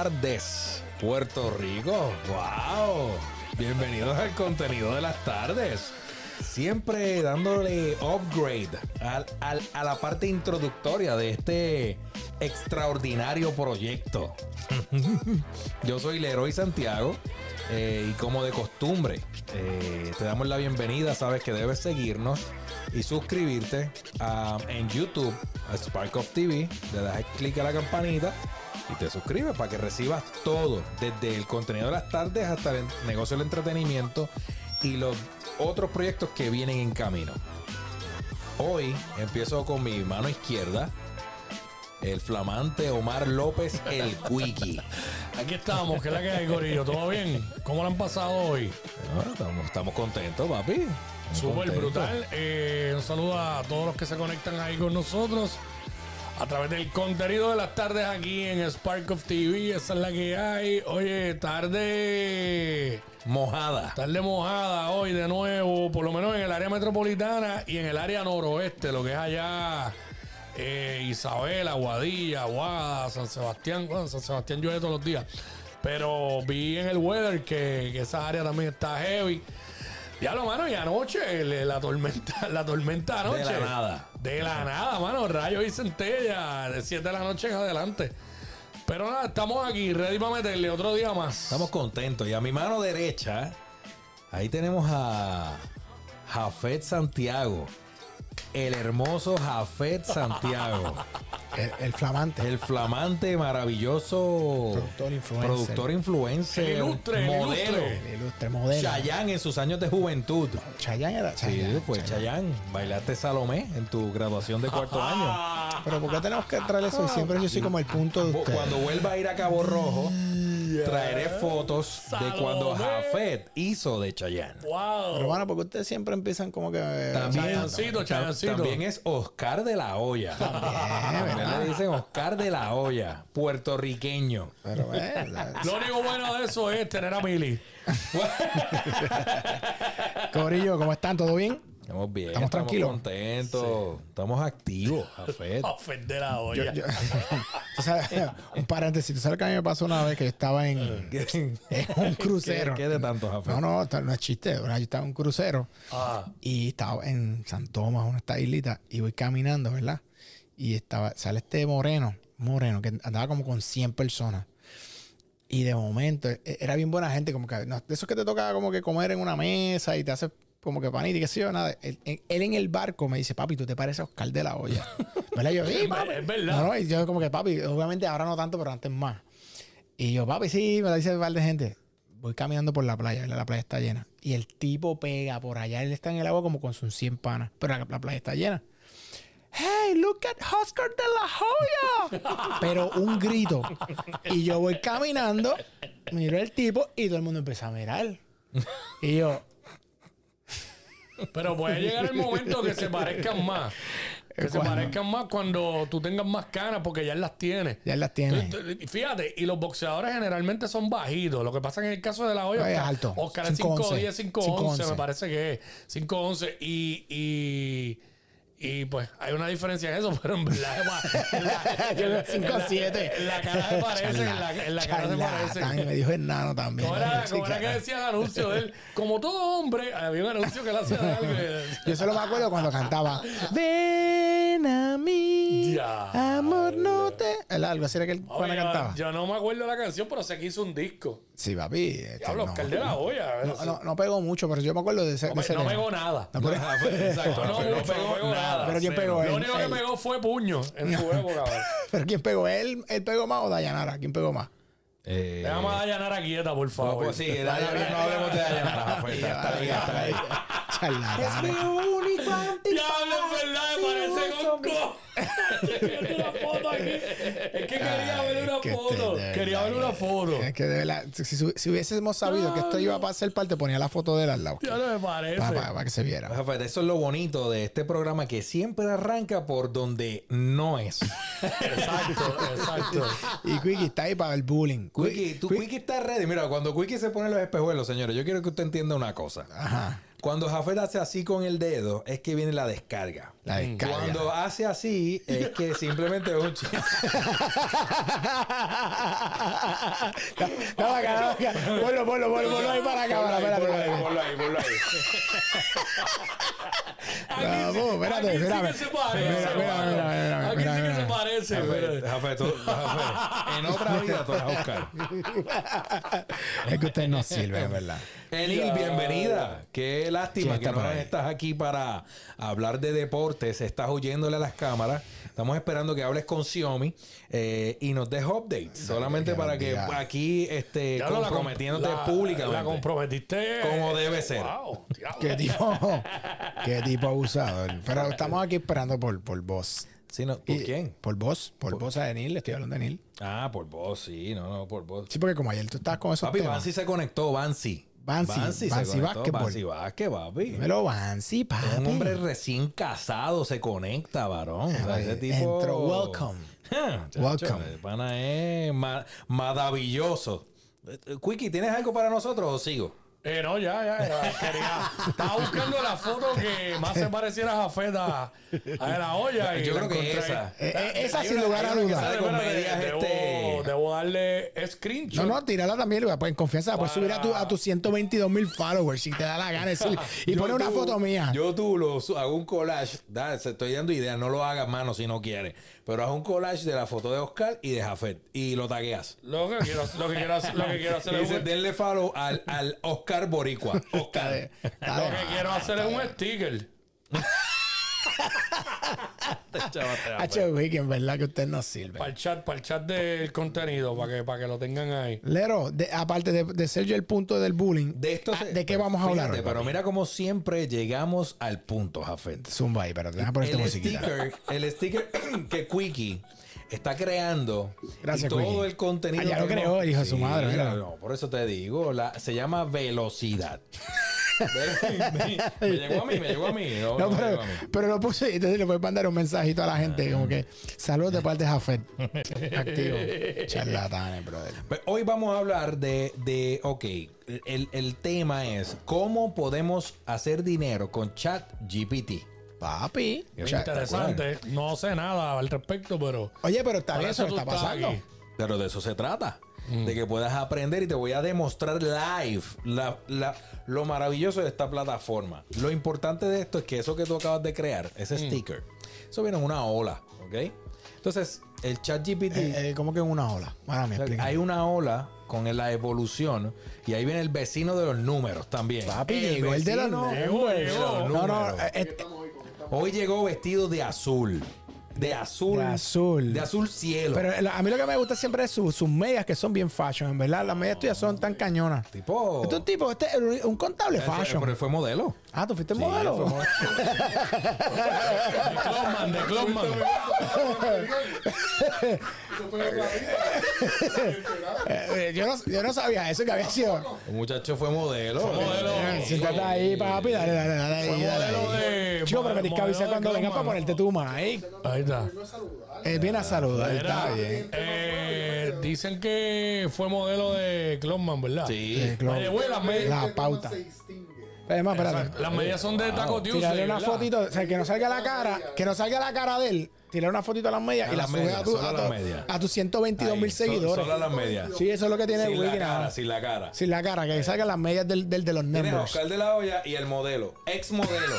Tardes, Puerto Rico. ¡Wow! Bienvenidos al contenido de las tardes. Siempre dándole upgrade al- al- a la parte introductoria de este extraordinario proyecto. Yo soy Leroy Santiago eh, y como de costumbre eh, te damos la bienvenida. Sabes que debes seguirnos y suscribirte a- en YouTube a Spark of TV. Le das clic a la campanita y te suscribes para que recibas todo, desde el contenido de las tardes hasta el negocio del entretenimiento y los otros proyectos que vienen en camino. Hoy empiezo con mi mano izquierda, el flamante Omar López, el Quickie. Aquí estamos, ¿qué es la que hay, Corillo? ¿Todo bien? ¿Cómo lo han pasado hoy? Bueno, estamos, estamos contentos, papi. Súper brutal. Eh, un saludo a todos los que se conectan ahí con nosotros a través del contenido de las tardes aquí en Spark of TV. Esa es la que hay. Oye, tarde. Mojada. Tarde mojada hoy de nuevo, por lo menos en el área metropolitana y en el área noroeste, lo que es allá eh, Isabela, Guadilla, Aguada, San Sebastián. Bueno, San Sebastián llueve todos los días. Pero vi en el weather que, que esa área también está heavy. Ya lo mano, y anoche el- la tormenta, la tormenta anoche. De la nada. De la nada, mano. Rayos y centella. De 7 de la noche en adelante. Pero nada, estamos aquí, ready para meterle otro día más. Estamos contentos. Y a mi mano derecha, ahí tenemos a Jafet Santiago. El hermoso Jafet Santiago. El, el flamante. El flamante, maravilloso Productor influencer. productor influencer, El ilustre, el modelo. ilustre. El ilustre modelo. Chayanne en sus años de juventud. Chayanne era Sí, Chayanne. fue Chayanne. Bailaste Salomé en tu graduación de cuarto año. Ah, Pero ¿por qué tenemos que traer eso? Siempre yo soy como el punto de usted. Cuando vuelva a ir a Cabo Rojo, traeré fotos de cuando. Jafet hizo de Chayanne. wow. Pero bueno, porque ustedes siempre empiezan como que... También, Chayancito, Chayancito. también es Oscar de la Olla. También le dicen Oscar de la Olla, puertorriqueño. Pero eh, Lo único bueno de eso es tener a Mili. Corillo, ¿cómo están? ¿Todo bien? Estamos bien, Estamos tranquilos. contentos, estamos activos, Jafet. Ofender a olla. Yo- tú sabes, un paréntesis. ¿Tú sabes que a mí me pasó una vez que yo estaba en, en un crucero? ¿Qué, qué de tanto, Jafet? No, no, no es chiste. Yo estaba en un crucero Ah, y estaba en San Tomás, una esta islita, y voy caminando, ¿verdad? Y estaba, sale este moreno, moreno, que andaba como con 100 personas. Y de momento, e- era bien buena gente, como que, no, de esos que te toca como que comer en una mesa y te hace como que panita y qué sé yo, nada. Él, en el barco me dice, papi, tú te pareces a Oscar de la olla. ¿Verdad? Yo, sí, papi. Es verdad. No, no, y yo como que, papi, obviamente ahora no tanto, pero antes más. Y yo, papi, sí, me lo dice un par de gente. Voy caminando por la playa, ¿verdad? la playa está llena. Y el tipo pega por allá, él está en el agua como con sus 100 panas, pero la, la playa está llena. Hey, look at Oscar de la Hoya. pero un grito. Y yo voy caminando, miro el tipo y todo el mundo empieza a mirar. Y yo, pero puede llegar el momento que se parezcan más. Que se ¿Cuándo? parezcan más cuando tú tengas más canas porque ya las tienes. ya las tiene. Entonces, tú- Fíjate, y los boxeadores generalmente son bajitos. Lo que pasa en el caso de la olla, Ay, es Oscar, alto. Oscar es 5'11", 5'10, 5'11, 5'11". me parece que es. 5'11. Y, y, y pues hay una diferencia en eso, pero en verdad en la- Yo veo 5'7". En la cara se parece, en la, en la cara se parece. Me dijo enano también. ¿Cómo era, Sí, cómo era que decía el anuncio de él? Como todo hombre, había un anuncio que él hacía de algo. Yo solo me acuerdo cuando cantaba Ven a mí, Ya. amor no te... El algo así era que él cuando cantaba. yo no me acuerdo de la canción, pero sé que hizo un disco. Sí, papi. este, Diablo, no. Oscar de la olla. No, no, no pegó mucho, pero yo me acuerdo de ese. No, de ese no pegó nada. No, pero- Exacto, No, no pegó nada. Pero ¿quién pegó? Lo él? único que pegó fue puño en su época. ¿Pero quién pegó? ¿Él, ¿Él pegó más o Dayanara? ¿Quién pegó más? Eh, Déjame a Dayanara quieta, por no, favor. pues sí, Dayanara, no hablemos de Dayanara. Ya está ahí, está ahí. Charlatanes. único Diablo, es verdad, me parece una foto aquí. Es que quería ver una que foto. Quería ver una foto. Es que de verdad, si, si- si hubiésemos sabido que esto iba a ser parte, ponía la foto de él al lado. Ya no me parece. Para, que se viera. Jafet, eso es lo bonito de este programa que siempre arranca por donde no es. Exacto, exacto. Y Quickie está ahí para el bullying. Quickie, tu Qui- Quickie está ready. Mira, cuando Quickie se pone los espejuelos, señores, yo quiero que usted entienda una cosa. Ajá. Cuando Jafet hace así con el dedo, es que viene la descarga. La descarga. Cuando hace así, es que simplemente es un chiste. No, acá, no, acá. Ponlo, ponlo, ponlo, ponlo ahí para. Ponlo ahí, ponlo ahí. Vamos, espérate, Aquí sí que se parece. Mira, mira, mira, mira, Aquí mira, sí que mira. se parece. Tú- en otra vida tú. Es que usted no sirve, es verdad. Enil, bienvenida. Qué lástima que no estás aquí para hablar de deportes. Estás huyéndole a las cámaras. Estamos esperando que hables con Xiaomi eh, y nos des updates. Solamente para que aquí com- comprometiéndote públicamente. La comprometiste. Como debe ser. Wow, diablo. Qué tipo, qué tipo abusador. Pero estamos aquí esperando por, por vos. Sí, no, ¿Por Y- quién? Por vos, por vos a Enil, le estoy hablando de Enil. Ah, por vos, sí, no, no, por vos. Sí, porque como ayer tú estabas con esos Papi, temas. Bansi se conectó, Bansi. Bansi, Bansi Basketball. Bansi Vázquez, papi. Dímelo, Bansi, papi. Un hombre recién casado se conecta, varón. O sea, ese tipo... Entró, welcome. Ja, chacho, Welcome. el pana es ma- maravilloso. Eh, eh, Quickie, ¿tienes algo para nosotros o sigo? Eh, no, ya, ya, ya, quería- Estaba buscando la foto que más se pareciera a Jafeta a la olla. Y Yo la creo que esa. Eh, eh, esa sin lugar a dudas. debo, este- debo darle screenshot. No, no, tírala también, Luis, pues en confianza, puedes subir a, tu, a tus 122 mil followers si te da la gana. decir, y pone una foto mía. Yo tú lo hago un collage. Da, se estoy dando ideas. No lo hagas, mano, si no quieres. Pero haz un collage de la foto de Oscar y de Jafet. Y lo tagueas. Lo que quiero, lo que quiero, hacer- lo que quiero hacer es dices, un, denle follow al, al Oscar Boricua. Oscar. Está lo que quiero hacer es un sticker. Hacho, güey, que en verdad que usted no sirve. Para el chat, para el chat del contenido, para que, para que lo tengan ahí. Lero, de- aparte de, de ser yo el punto del bullying, De esto ah, se- ¿de qué vamos a hablar Fíjate, Pero mira como siempre llegamos al punto, Jafet. Zumba ahí, pero déjame poner esta El musiquita. sticker, el sticker que Quickie está creando Gracias, y todo Quickie. el contenido Ah, ya lo creó, hijo de su madre, mira. no, por eso te digo, la- se llama velocidad. Me, me llegó a mí, me llegó a mí. No, No, no me pero, llegó a mí. pero lo puse y entonces le puedes mandar un mensajito a la gente como que saludos de parte de Jafet. Activo. Charlatanes, brother. Pues hoy vamos a hablar de, de ok, el, el tema es cómo podemos hacer dinero con chat GPT. Papi. Interesante. No sé nada al respecto, pero. Oye, pero está bien, eso está pasando. aquí. Pero de eso se trata. Mm. De que puedas aprender y te voy a demostrar live la- la- lo maravilloso de esta plataforma. Lo importante de esto es que eso que tú acabas de crear, ese Mm. sticker, eso viene en una ola, ¿ok? Entonces, el chat GPT, Eh, eh, como que en una ola. Me explica. hay una ola con la evolución y ahí viene el vecino de los números también. Papi, llegó el de los los No, no, números. eh, eh, Hoy llegó vestido de azul. De azul. De azul. De azul cielo. pero la- a mí lo que me gusta siempre es su- sus medias que son bien fashion, en verdad. Las medias tuyas son tan cañonas. tipo. Este es un tipo, este es un- contable fue- fashion. pero él fue modelo. Ah, tú fuiste Sí, modelo. fue modelo. De Clonman, de. Eh, yo, no, yo no sabía eso que había sido. El muchacho fue modelo. modelo. Eh, Siéntate ahí, papi. Dale, dale, dale. Fue dale modelo ahí. de- Chico, pero me tienes que modelo avisar de cuando vengas para ponerte tu mic. Ahí está. Eh, viene a saludar. Mira, Está bien. eh, dicen que fue modelo de Clonman, ¿verdad? Sí. Eh, Clon. Oye, güey, las medias, La pauta. Además, espérate. las medias son de Taco Tuesday, Tirarle una ¿verdad? fotito, o sea, que no salga la cara, que no salga la cara de él. Tirar una fotito a las medias A y la las sube medias, a, tu, solo a, a tu- las medias. a tus 122 mil seguidores. Solo a las medias. Sí, eso es lo que tiene Sin la Wiki cara, nada. sin la cara. Sin la cara, que salgan las medias del, del de los Tienes a numbers. Oscar de la Hoya y el modelo. Ex modelo.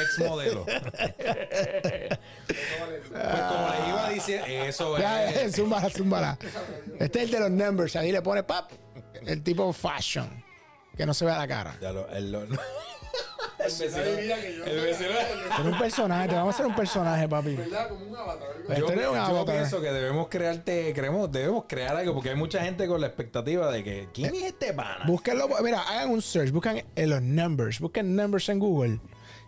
Ex modelo. pues como les iba diciendo, eso Ya, ya, es. zúmbala, zúmbala. Este es el de los numbers. Ahí le pone pap. El tipo fashion. Que no se vea la cara. Ya lo- el, lo- el vecino. El vecino. Pero un personaje, te vamos a hacer un personaje, papi. ¿Verdad? Como un avatar. Pero Yo, yo avatar. pienso que debemos crearte, creemos, debemos crear algo porque hay mucha gente con la expectativa de que ¿quién es este pana? Búsquenlo, mira, hagan un search, buscan en los numbers, busquen numbers en Google.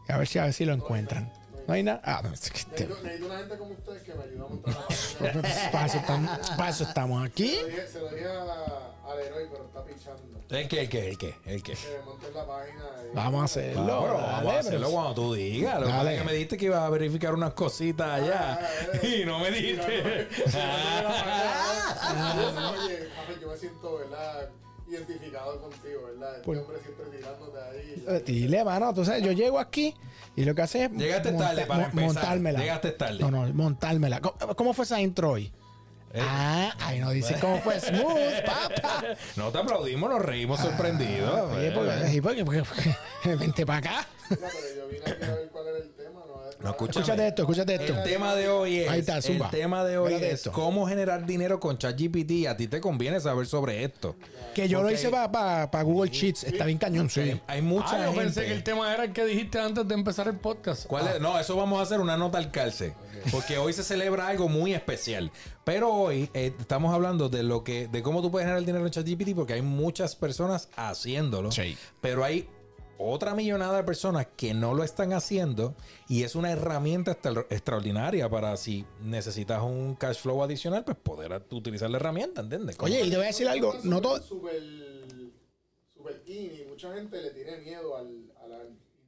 Y a ver si a ver si lo encuentran. No hay nada. Ah, no, es que este- Necesito, necesito una gente como ustedes que me ayude a montar la para, eso estamos, aquí. Se lo dije, se lo dije a- al héroe, pero está pichando. ¿El qué? ¿El qué? ¿El qué? ¿El qué? Que me monte la página. y- Vamos a hacerlo. No, dale, vamos a hacerlo cuando tú digas. Lo que Dale. me dijiste que ibas a verificar unas cositas allá y no me dijiste. Oye, yo me siento, ¿verdad? identificado contigo, ¿verdad? Este Por- hombre siempre tirándote ahí. Eh, Dile, mano, tú sabes, yo llego aquí y lo que hace es Llegaste tarde para empezar. montármela. Llegaste tarde. No, no, montármela. ¿Cómo, cómo fue esa intro hoy? Eh. Ah, ahí no dice cómo fue smooth, papá. No te aplaudimos, nos reímos sorprendidos. Oye, porque, sí, porque, vente para acá. Mira, pero yo vine aquí a ver cuál. No, escúchame. Escúchate esto, escúchate esto. El tema de hoy es Ahí está, el tema de hoy es esto. cómo generar dinero con ChatGPT a ti te conviene saber sobre esto. Que yo lo hice para Google Sheets. Está bien cañón, sí. Hay, mucha Ah, yo gente. pensé que el tema era el que dijiste antes de empezar el podcast. ¿Cuál es? No, eso vamos a hacer una nota al calce. Porque hoy se celebra algo muy especial. Pero hoy eh, estamos hablando de lo que, de cómo tú puedes generar dinero en ChatGPT, porque hay muchas personas haciéndolo. Sí. Pero hay otra millonada de personas que no lo están haciendo y es una herramienta extra- extraordinaria para si necesitas un cash flow adicional, pues poder utilizar la herramienta, ¿entiendes? Oye, y te voy a decir algo. No todo. Super, super in y mucha gente le tiene miedo al, a la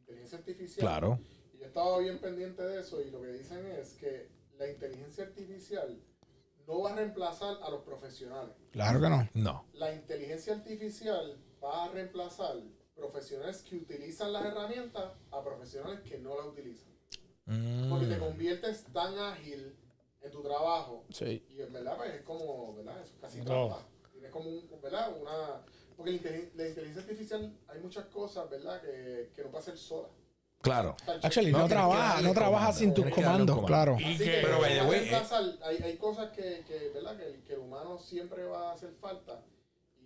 inteligencia artificial. Claro. Y yo estaba bien pendiente de eso y lo que dicen es que la inteligencia artificial no va a reemplazar a los profesionales. Claro que no. No. La inteligencia artificial va a reemplazar profesionales que utilizan las herramientas a profesionales que no las utilizan. Mm. Porque te conviertes tan ágil en tu trabajo Sí. y en verdad pues, es como, ¿verdad? Es casi No. trampa. Tienes como un, ¿verdad? Una... Porque la, inteligen- la inteligencia artificial hay muchas cosas, ¿verdad? Que, que no puede hacer sola. Claro. Actually, No, trabaja, no trabaja sin tus comandos, comando. claro. Así que- Pero, by the va a way, reemplazar- hay, hay cosas que, que, ¿verdad? Que, el, que el humano siempre va a hacer falta.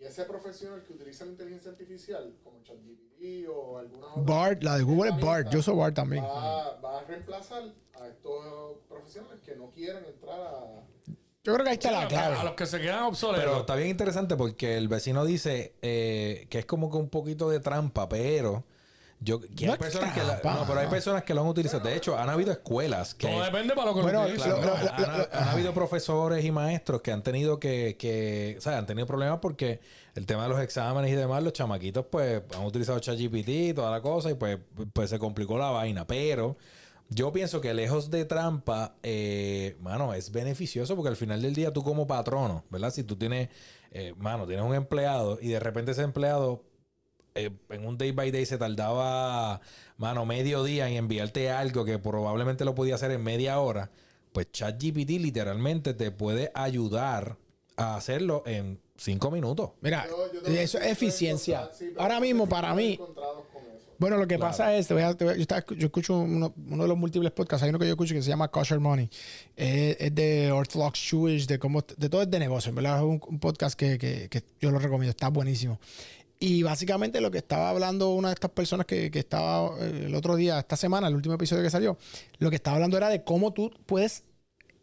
Y ese profesional que utiliza la inteligencia artificial, como ChatGPT o alguna otra Bart, la de Google es Bart. Yo uso Bart también. va, va a reemplazar a estos profesionales que no quieren entrar a... Yo creo que ahí está la A clave. los que se quedan obsoletos. Pero está bien interesante porque el vecino dice eh, que es como que un poquito de trampa, pero yo No hay personas que la- no, pero hay personas que lo han utilizado. De hecho, han habido escuelas que Todo depende para lo que Bueno, lo Claro, lo- han, lo- han habido profesores y maestros que han tenido que, que, o sea, han tenido problemas porque el tema de los exámenes y demás, los chamaquitos pues han utilizado ChatGPT y toda la cosa y pues, pues se complicó la vaina. Pero yo pienso que lejos de trampa, eh, mano, es beneficioso porque al final del día tú como patrono, ¿verdad? Si tú tienes, eh, mano, tienes un empleado y de repente ese empleado eh, en un day by day se tardaba, mano, medio día en enviarte algo que probablemente lo podía hacer en media hora, pues ChatGPT literalmente te puede ayudar a hacerlo en cinco minutos. Mira, Yo- yo tengo eso es eficiencia. encontrar- sí, pero Ahora mismo, para mí, encontrados con eso. Bueno, lo que pasa es, te voy a- te voy a- yo, escucho uno, uno de los múltiples podcasts, hay uno que yo escucho que se llama Kosher Money. Es, es de Orthodox Jewish, de cómo, de todo es de negocio, en ¿verdad? Es un, un podcast que, que- que yo lo recomiendo, está buenísimo. Y básicamente lo que estaba hablando una de estas personas que, que estaba eh, el otro día, esta semana, el último episodio que salió, lo que estaba hablando era de cómo tú puedes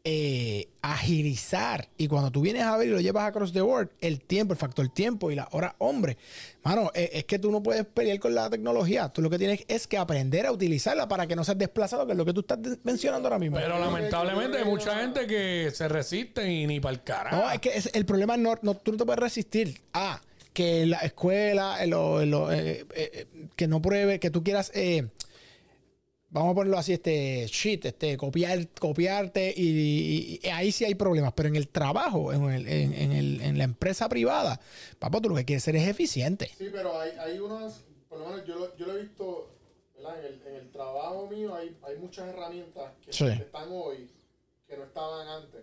eh, agilizar. Y cuando tú vienes a ver y lo llevas across the board, el tiempo, el factor tiempo y la hora hombre. Mano, eh, es que tú no puedes pelear con la tecnología. Tú lo que tienes es que aprender a utilizarla para que no seas desplazado, que es lo que tú estás mencionando ahora mismo. Pero lamentablemente hay mucha gente que se resiste y ni para el carajo. No, es que es- el problema no, no- tú no te puedes resistir a que la escuela, en lo- en lo, eh, eh, eh, que no pruebe, que tú quieras, eh, vamos a ponerlo así, este shit, este, copiar, copiarte y, y- y ahí sí hay problemas. Pero en el trabajo, en, el- en- en el- en la empresa privada, papá, tú lo que quieres ser es eficiente. Sí, pero hay, hay unas, por lo menos yo lo, yo lo he visto, ¿verdad? En el, en el trabajo mío hay, hay muchas herramientas que Sí. están hoy que no estaban antes.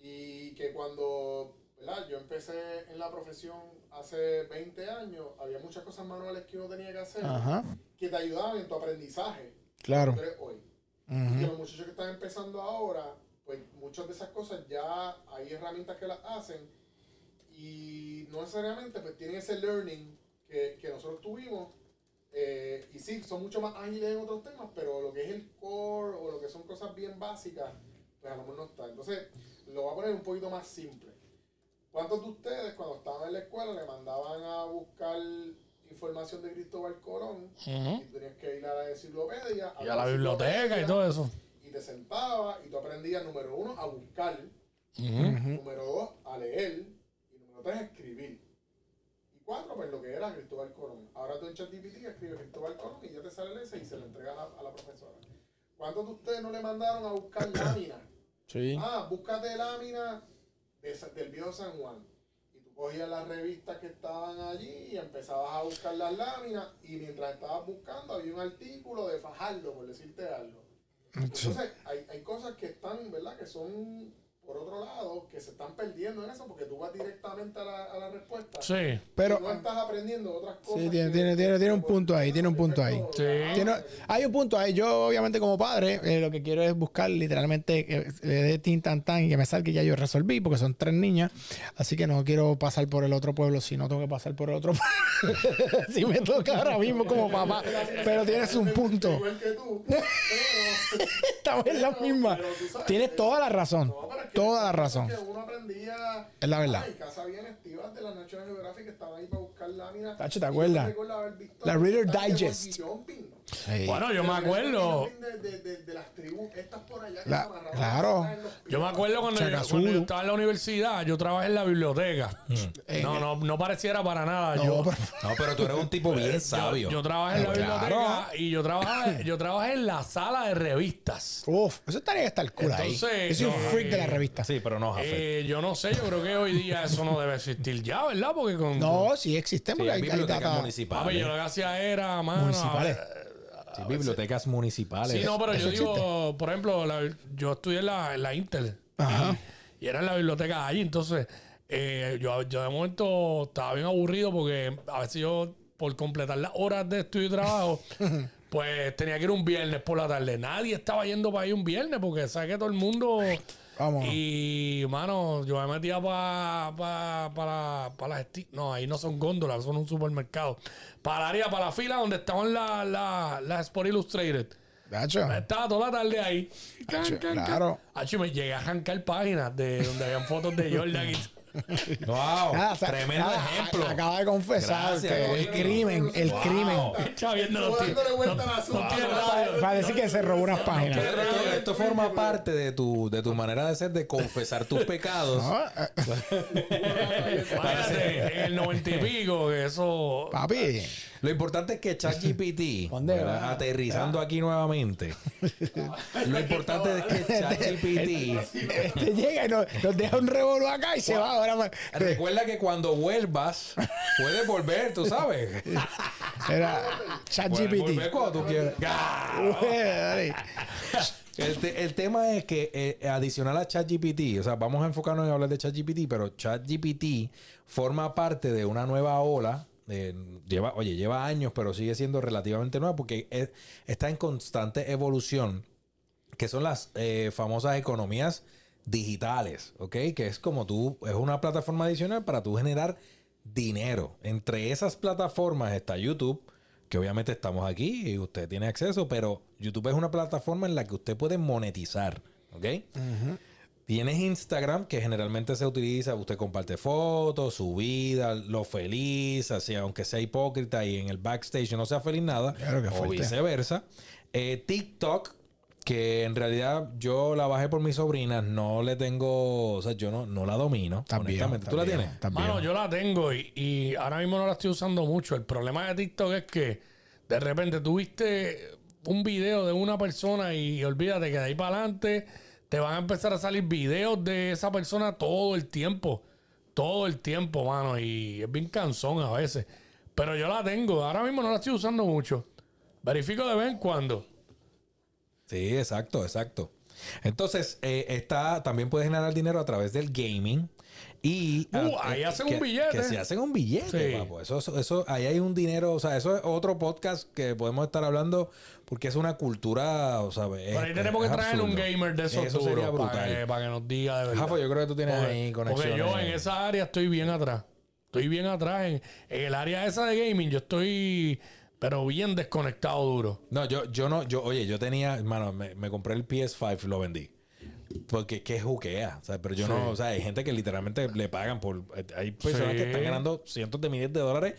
Y que cuando, ¿verdad? Yo empecé en la profesión hace 20 años, había muchas cosas manuales que uno tenía que hacer Ajá, que te ayudaban en tu aprendizaje claro. que eres hoy. Y que los muchachos que están empezando ahora, pues muchas de esas cosas ya hay herramientas que las hacen y no necesariamente pues tienen ese learning que, que nosotros tuvimos. eh, y sí, son mucho más ágiles en otros temas, pero lo que es el core o lo que son cosas bien básicas, pues a lo mejor no está. Entonces, lo voy a poner un poquito más simple. ¿Cuántos de ustedes cuando estaban en la escuela le mandaban a buscar información de Cristóbal Colón Ujú. y tenías que ir a la enciclopedia? Y a la biblioteca y todo eso. Y te sentabas y tú aprendías, número uno, a buscar, número dos, a leer, y número tres, a escribir. Y cuatro, pues lo que era Cristóbal Colón. Ahora tú en ChatGPT escribes Cristóbal Colón y ya te sale el ese y se lo entrega a la, a la profesora. ¿Cuántos de ustedes no le mandaron a buscar láminas? Sí. Ah, búscate láminas de del viejo San Juan. Y tú cogías las revistas que estaban allí y empezabas a buscar las láminas y mientras estabas buscando había un artículo de Fajardo, por decirte algo. Entonces, hay, hay cosas que están, ¿verdad? Que son, por otro lado, que se están perdiendo en eso porque tú vas directamente a la, a la respuesta. Sí. Pero y no estás aprendiendo otras cosas. Sí, tiene, tiene, tiene, tiene un punto ahí, tiene un punto ahí. Sí. Tiene- hay un punto ahí. Yo, obviamente, como padre, eh, lo que quiero es buscar literalmente que le dé tin tan tan y que me salga que ya yo resolví, porque son tres niñas. Así que no quiero pasar por el otro pueblo si no tengo que pasar por el otro pueblo. si me toca ahora mismo como papá. Pero tienes un punto. Igual que tú. Estamos en la misma. Tienes toda la razón. No, Toda la razón. Que uno aprendía. Es la verdad. En casa habían estivas de la National Geographic que estaban ahí para buscar láminas. Tacho, ¿te acuerdas? La Reader Digest. Sí. Bueno, yo me acuerdo. De, de, de, de las tribus estas por allá. que La- se claro. en los Yo me acuerdo cuando yo, Chacazulu. cuando yo estaba en la universidad, yo trabajé en la biblioteca. Eh, No, no, no pareciera para nada. No, yo, pero- No, pero tú eres un tipo bien sabio. yo trabajé en la Claro. biblioteca y yo trabajé, yo trabajé en la sala de revistas. Uf, eso estaría que estar cool ahí. Entonces, Yo soy un eh, freak de la revista. Sí, pero no, Jafé. Eh, yo no sé, yo creo que hoy día eso no debe existir ya, ¿verdad? Porque con. No, sí existen Sí, porque hay hay, hay bibliotecas data- municipales. Papi, yo lo que hacía era, mano. Municipales. Sí, bibliotecas municipales. Sí, no, pero yo digo, por ejemplo, la- yo estudié en la, en la Intel. Ajá. Y, y era en la biblioteca allí. Entonces, eh, yo, yo de momento estaba bien aburrido porque a veces yo, por completar las horas de estudio y trabajo, pues tenía que ir un viernes por la tarde. Nadie estaba yendo para ahí un viernes porque sabes que todo el mundo. Vamos. Y, mano, yo me metía para pa, para para las No, ahí no son góndolas, son un supermercado. Para el área, para la fila donde estaban las la, las Sport Illustrated. Gacho. Estaba toda la tarde ahí. Gacho, Claro. Hacho, me llegué a arrancar páginas de donde habían fotos de Jordan y Wow, Nada, o sea, tremendo nada, ejemplo. Acaba de confesar Gracias, que el crimen, el Wow. crimen. Estaba viendo los tíos. No, al asunto. no tiene radio. Para decir que se robó unas páginas. Esto, forma parte de tu, de tu manera de ser, de confesar tus pecados. No, eh, en el noventa y pico, que eso. Papi, Lo importante es que ChatGPT, aterrizando aquí nuevamente, lo importante es que ChatGPT, este llega y nos, nos deja un revolú acá y se va. Ahora recuerda que cuando vuelvas, puedes volver, tú sabes. Era volver ChatGPT. cuando tú quieras. El, te- el tema es que eh, adicional a ChatGPT, o sea, vamos a enfocarnos en hablar de ChatGPT, pero ChatGPT forma parte de una nueva ola. Eh, lleva, oye, lleva años, pero sigue siendo relativamente nueva porque es- está en constante evolución, que son las eh, famosas economías digitales, ¿ok? Que es como tú, es una plataforma adicional para tú generar dinero. Entre esas plataformas está YouTube, que obviamente estamos aquí y usted tiene acceso, pero YouTube es una plataforma en la que usted puede monetizar, ¿ok? Tienes Instagram, que generalmente se utiliza, usted comparte fotos, su vida, lo feliz, así, aunque sea hipócrita y en el backstage no sea feliz nada, Claro que o fuerte. viceversa. Eh, TikTok, que en realidad yo la bajé por mis sobrinas, no le tengo, o sea, yo no, no la domino, También. honestamente. ¿Tú la tienes? Mano, yo la tengo y, y ahora mismo no la estoy usando mucho. El problema de TikTok es que de repente tuviste un video de una persona y olvídate que de ahí para adelante te van a empezar a salir videos de esa persona todo el tiempo. Todo el tiempo, mano. Y es bien cansón a veces. Pero yo la tengo. Ahora mismo no la estoy usando mucho. Verifico de vez en cuando. Sí, exacto, exacto. Entonces, eh, está, también puedes generar dinero a través del gaming. Y Uh, ah, ahí eh, hacen que- un billete. Que se hacen un billete, Sí. papo. Eso, eso- ahí hay un dinero, o sea, eso es otro podcast que podemos estar hablando porque es una cultura, o sea, Por ahí tenemos que traer un gamer de esos Eso sería para que, para que nos diga de verdad. Jafo, yo creo que tú tienes ahí Porque conexiones. yo en esa área estoy bien atrás. Estoy bien atrás. En, en el área esa de gaming, yo estoy, pero bien desconectado duro. No, yo, yo no, yo, oye, yo tenía, hermano, me, me compré el PS5 y lo vendí. Porque qué juquea, o sea, pero yo no, o sea, hay gente que literalmente le pagan por, hay personas Sí. que están ganando cientos de miles de dólares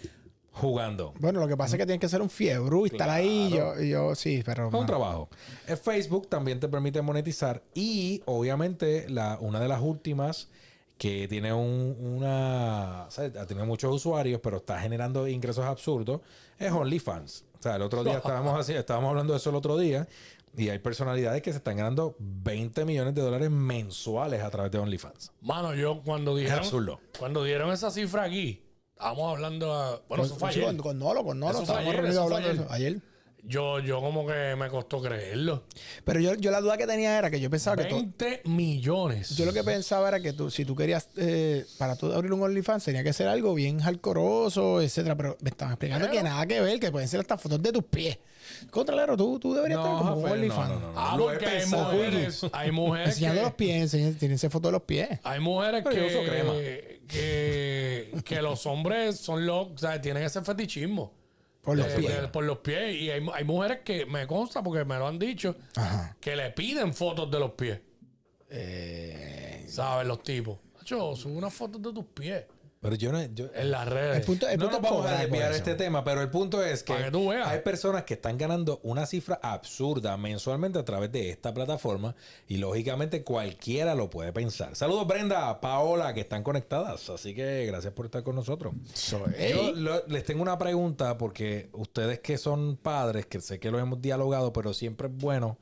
jugando. Bueno, lo que pasa es que tiene que ser un fiebre y estar ahí. y Yo, y yo, sí, pero. Es un trabajo. El Facebook también te permite monetizar y obviamente la, una de las últimas que tiene un, una, o sea, tiene muchos usuarios, pero está generando ingresos absurdos, es OnlyFans. O sea, el otro día estábamos así, estábamos hablando de eso el otro día Y hay personalidades que se están ganando 20 millones de dólares mensuales a través de OnlyFans. Mano, yo cuando dijeron. absurdo. Cuando dieron esa cifra aquí, estábamos hablando. a- bueno, eso fue ayer. con, con Nolo, con Nolo. Estábamos ayer, reunidos hablando de eso ayer. Yo, yo como que me costó creerlo. Pero yo, yo la duda que tenía era que yo pensaba que tú, 20 millones. yo lo que pensaba era que tú, si tú querías, eh, para tú abrir un OnlyFans, tenía que ser algo bien hardcoreoso, etcétera. Pero me estaban explicando que nada que ver, que pueden ser hasta fotos de tus pies. Contralero, tú, tú deberías tener como un OnlyFans. no, no, no. Ah, Lo he porque hay pensado, mujeres, hay mujeres Enseñando que, los pies, enseñando, tienen esa foto de los pies. hay mujeres Pero yo uso que, crema. que, que los hombres son los, o sea, tienen ese fetichismo. Por los de- pies. de- por los pies. Y hay, hay mujeres que me consta porque me lo han dicho, Ajá. que le piden fotos de los pies. Eh, ¿Sabes? Los tipos. Yo sube unas fotos de tus pies Pero yo no. yo- en las redes. el punto, el no punto nos vamos a desviar este tema, pero el punto es que Para que tú veas. hay personas que están ganando una cifra absurda mensualmente a través de esta plataforma y lógicamente cualquiera lo puede pensar. Saludos Brenda, Paola, que están conectadas, así que gracias por estar con nosotros. So, Yo lo- les tengo una pregunta porque ustedes que son padres, que sé que lo hemos dialogado, pero siempre es bueno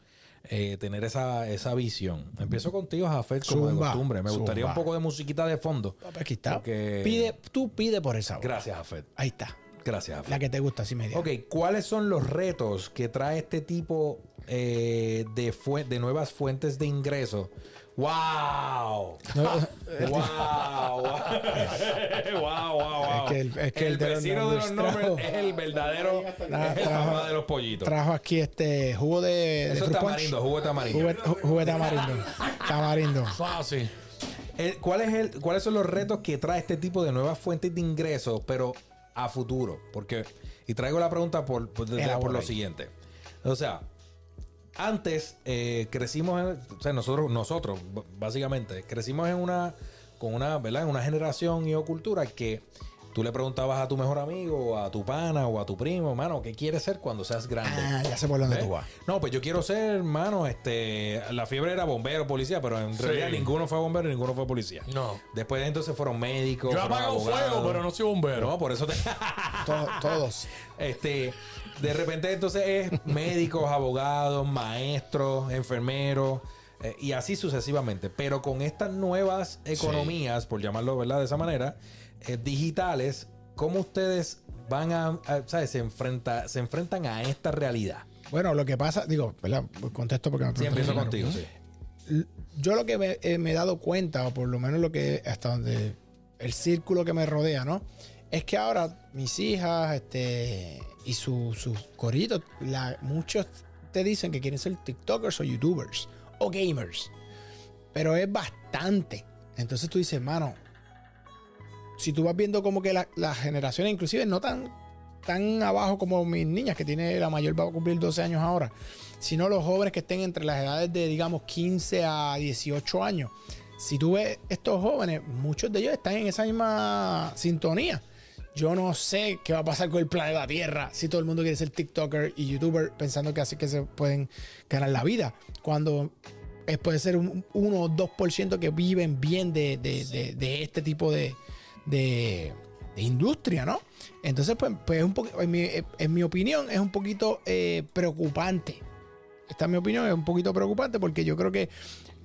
eh, tener esa, esa visión. Empiezo contigo, Jafet, como de costumbre. Me gustaría zumba. un poco de musiquita de fondo. aquí está. porque- Pide, tú pide por esa. Gracias, Jafet. Ahí está. Gracias, Jafet. La que te gusta, así media. Ok, ¿cuáles son los retos que trae este tipo eh, de, de nuevas fuentes de ingreso? ¡Wow! ¡Wow! ¡Wow! ¡Wow! Es que el- es que el de los vecino de los nombres trajo- es el verdadero es el trajo- papá de los pollitos. Trajo aquí este jugo de, de Eso tamarindo, jugo de tamarindo. Jugo, ju- jugo de tamarindo. Tamarindo. Fácil. ¿cuál es el, ¿Cuáles son los retos que trae este tipo de nuevas fuentes de ingresos, pero a futuro? Porque, y traigo la pregunta por, por, lo siguiente. O sea, antes eh, crecimos, en- o sea, nosotros, nosotros, básicamente, crecimos en una, con una, ¿verdad? En una generación y o cultura que tú le preguntabas a tu mejor amigo, o a tu pana, o a tu primo, mano, ¿qué quieres ser cuando seas grande? Ah, ya sé por dónde ¿Eh? tú vas. No, pues yo quiero ser, hermano, este, la fiebre era bombero, policía, pero en Sí. realidad ninguno fue bombero, ninguno fue policía. No. Después de entonces fueron médicos. Yo he apagado fuego, pero no soy bombero. No, por eso te... To- todos. este, de repente entonces es médicos, abogados, maestros, enfermeros eh, y así sucesivamente. Pero con estas nuevas economías, por llamarlo, ¿verdad? De esa manera, eh, digitales, ¿cómo ustedes van a, a- ¿sabes? Se, enfrenta, se enfrentan a esta realidad. Bueno, lo que pasa, digo, ¿verdad? Contesto porque me Sí, empiezo primero. contigo, sí. Yo lo que me, eh, me he dado cuenta, o por lo menos lo que hasta donde el círculo que me rodea, ¿no? Es que ahora mis hijas, este, y su- sus coritos, la- muchos te dicen que quieren ser TikTokers o YouTubers o gamers. Pero es bastante. Entonces tú dices, hermano, si tú vas viendo como que la- las generaciones, inclusive no tan, tan abajo como mis niñas, que tiene la mayor va a cumplir 12 años ahora, sino los jóvenes que estén entre las edades de, digamos, 15 a 18 años. Si tú ves estos jóvenes, muchos de ellos están en esa misma sintonía. Yo no sé qué va a pasar con el planeta Tierra si todo el mundo quiere ser TikToker y YouTuber pensando que así que se pueden ganar la vida. Cuando puede ser un 1 o 2% que viven bien de, de- de- este tipo de, industria, ¿no? Entonces, pues, pues es un poco, en, mi, en mi opinión, es un poquito eh, preocupante. Esta es mi opinión, es un poquito preocupante porque yo creo que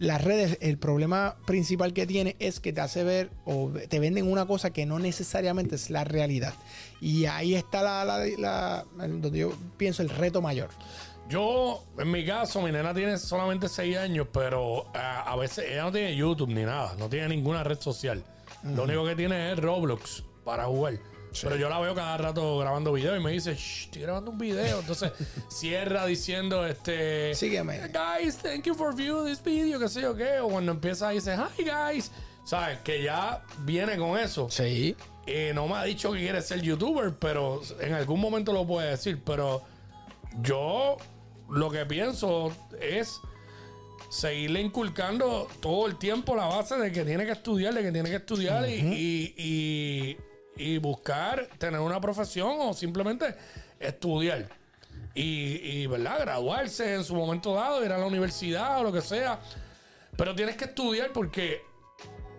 las redes, el problema principal que tiene es que te hace ver o te venden una cosa que no necesariamente es la realidad. Y ahí está la, la- la- donde yo pienso el reto mayor. Yo, en mi caso, mi nena tiene solamente 6 años, pero ah, a veces ella no tiene YouTube ni nada, no tiene ninguna red social. Lo único que tiene es Roblox para jugar. Pero yo la veo cada rato grabando videos y me dice, Shh, estoy grabando un video. Entonces cierra diciendo, este, Sígueme. guys, thank you for viewing this video, qué sé yo qué. O cuando empieza dice, hi guys. ¿Sabes? Que ya viene con eso. Sí. Eh, no me ha dicho que quiere ser youtuber, pero en algún momento lo puede decir. Pero yo lo que pienso es seguirle inculcando todo el tiempo la base de que tiene que estudiar, de que tiene que estudiar y, y- y- y buscar tener una profesión o simplemente estudiar. Y, y, ¿verdad? Graduarse en su momento dado, ir a la universidad o lo que sea. Pero tienes que estudiar porque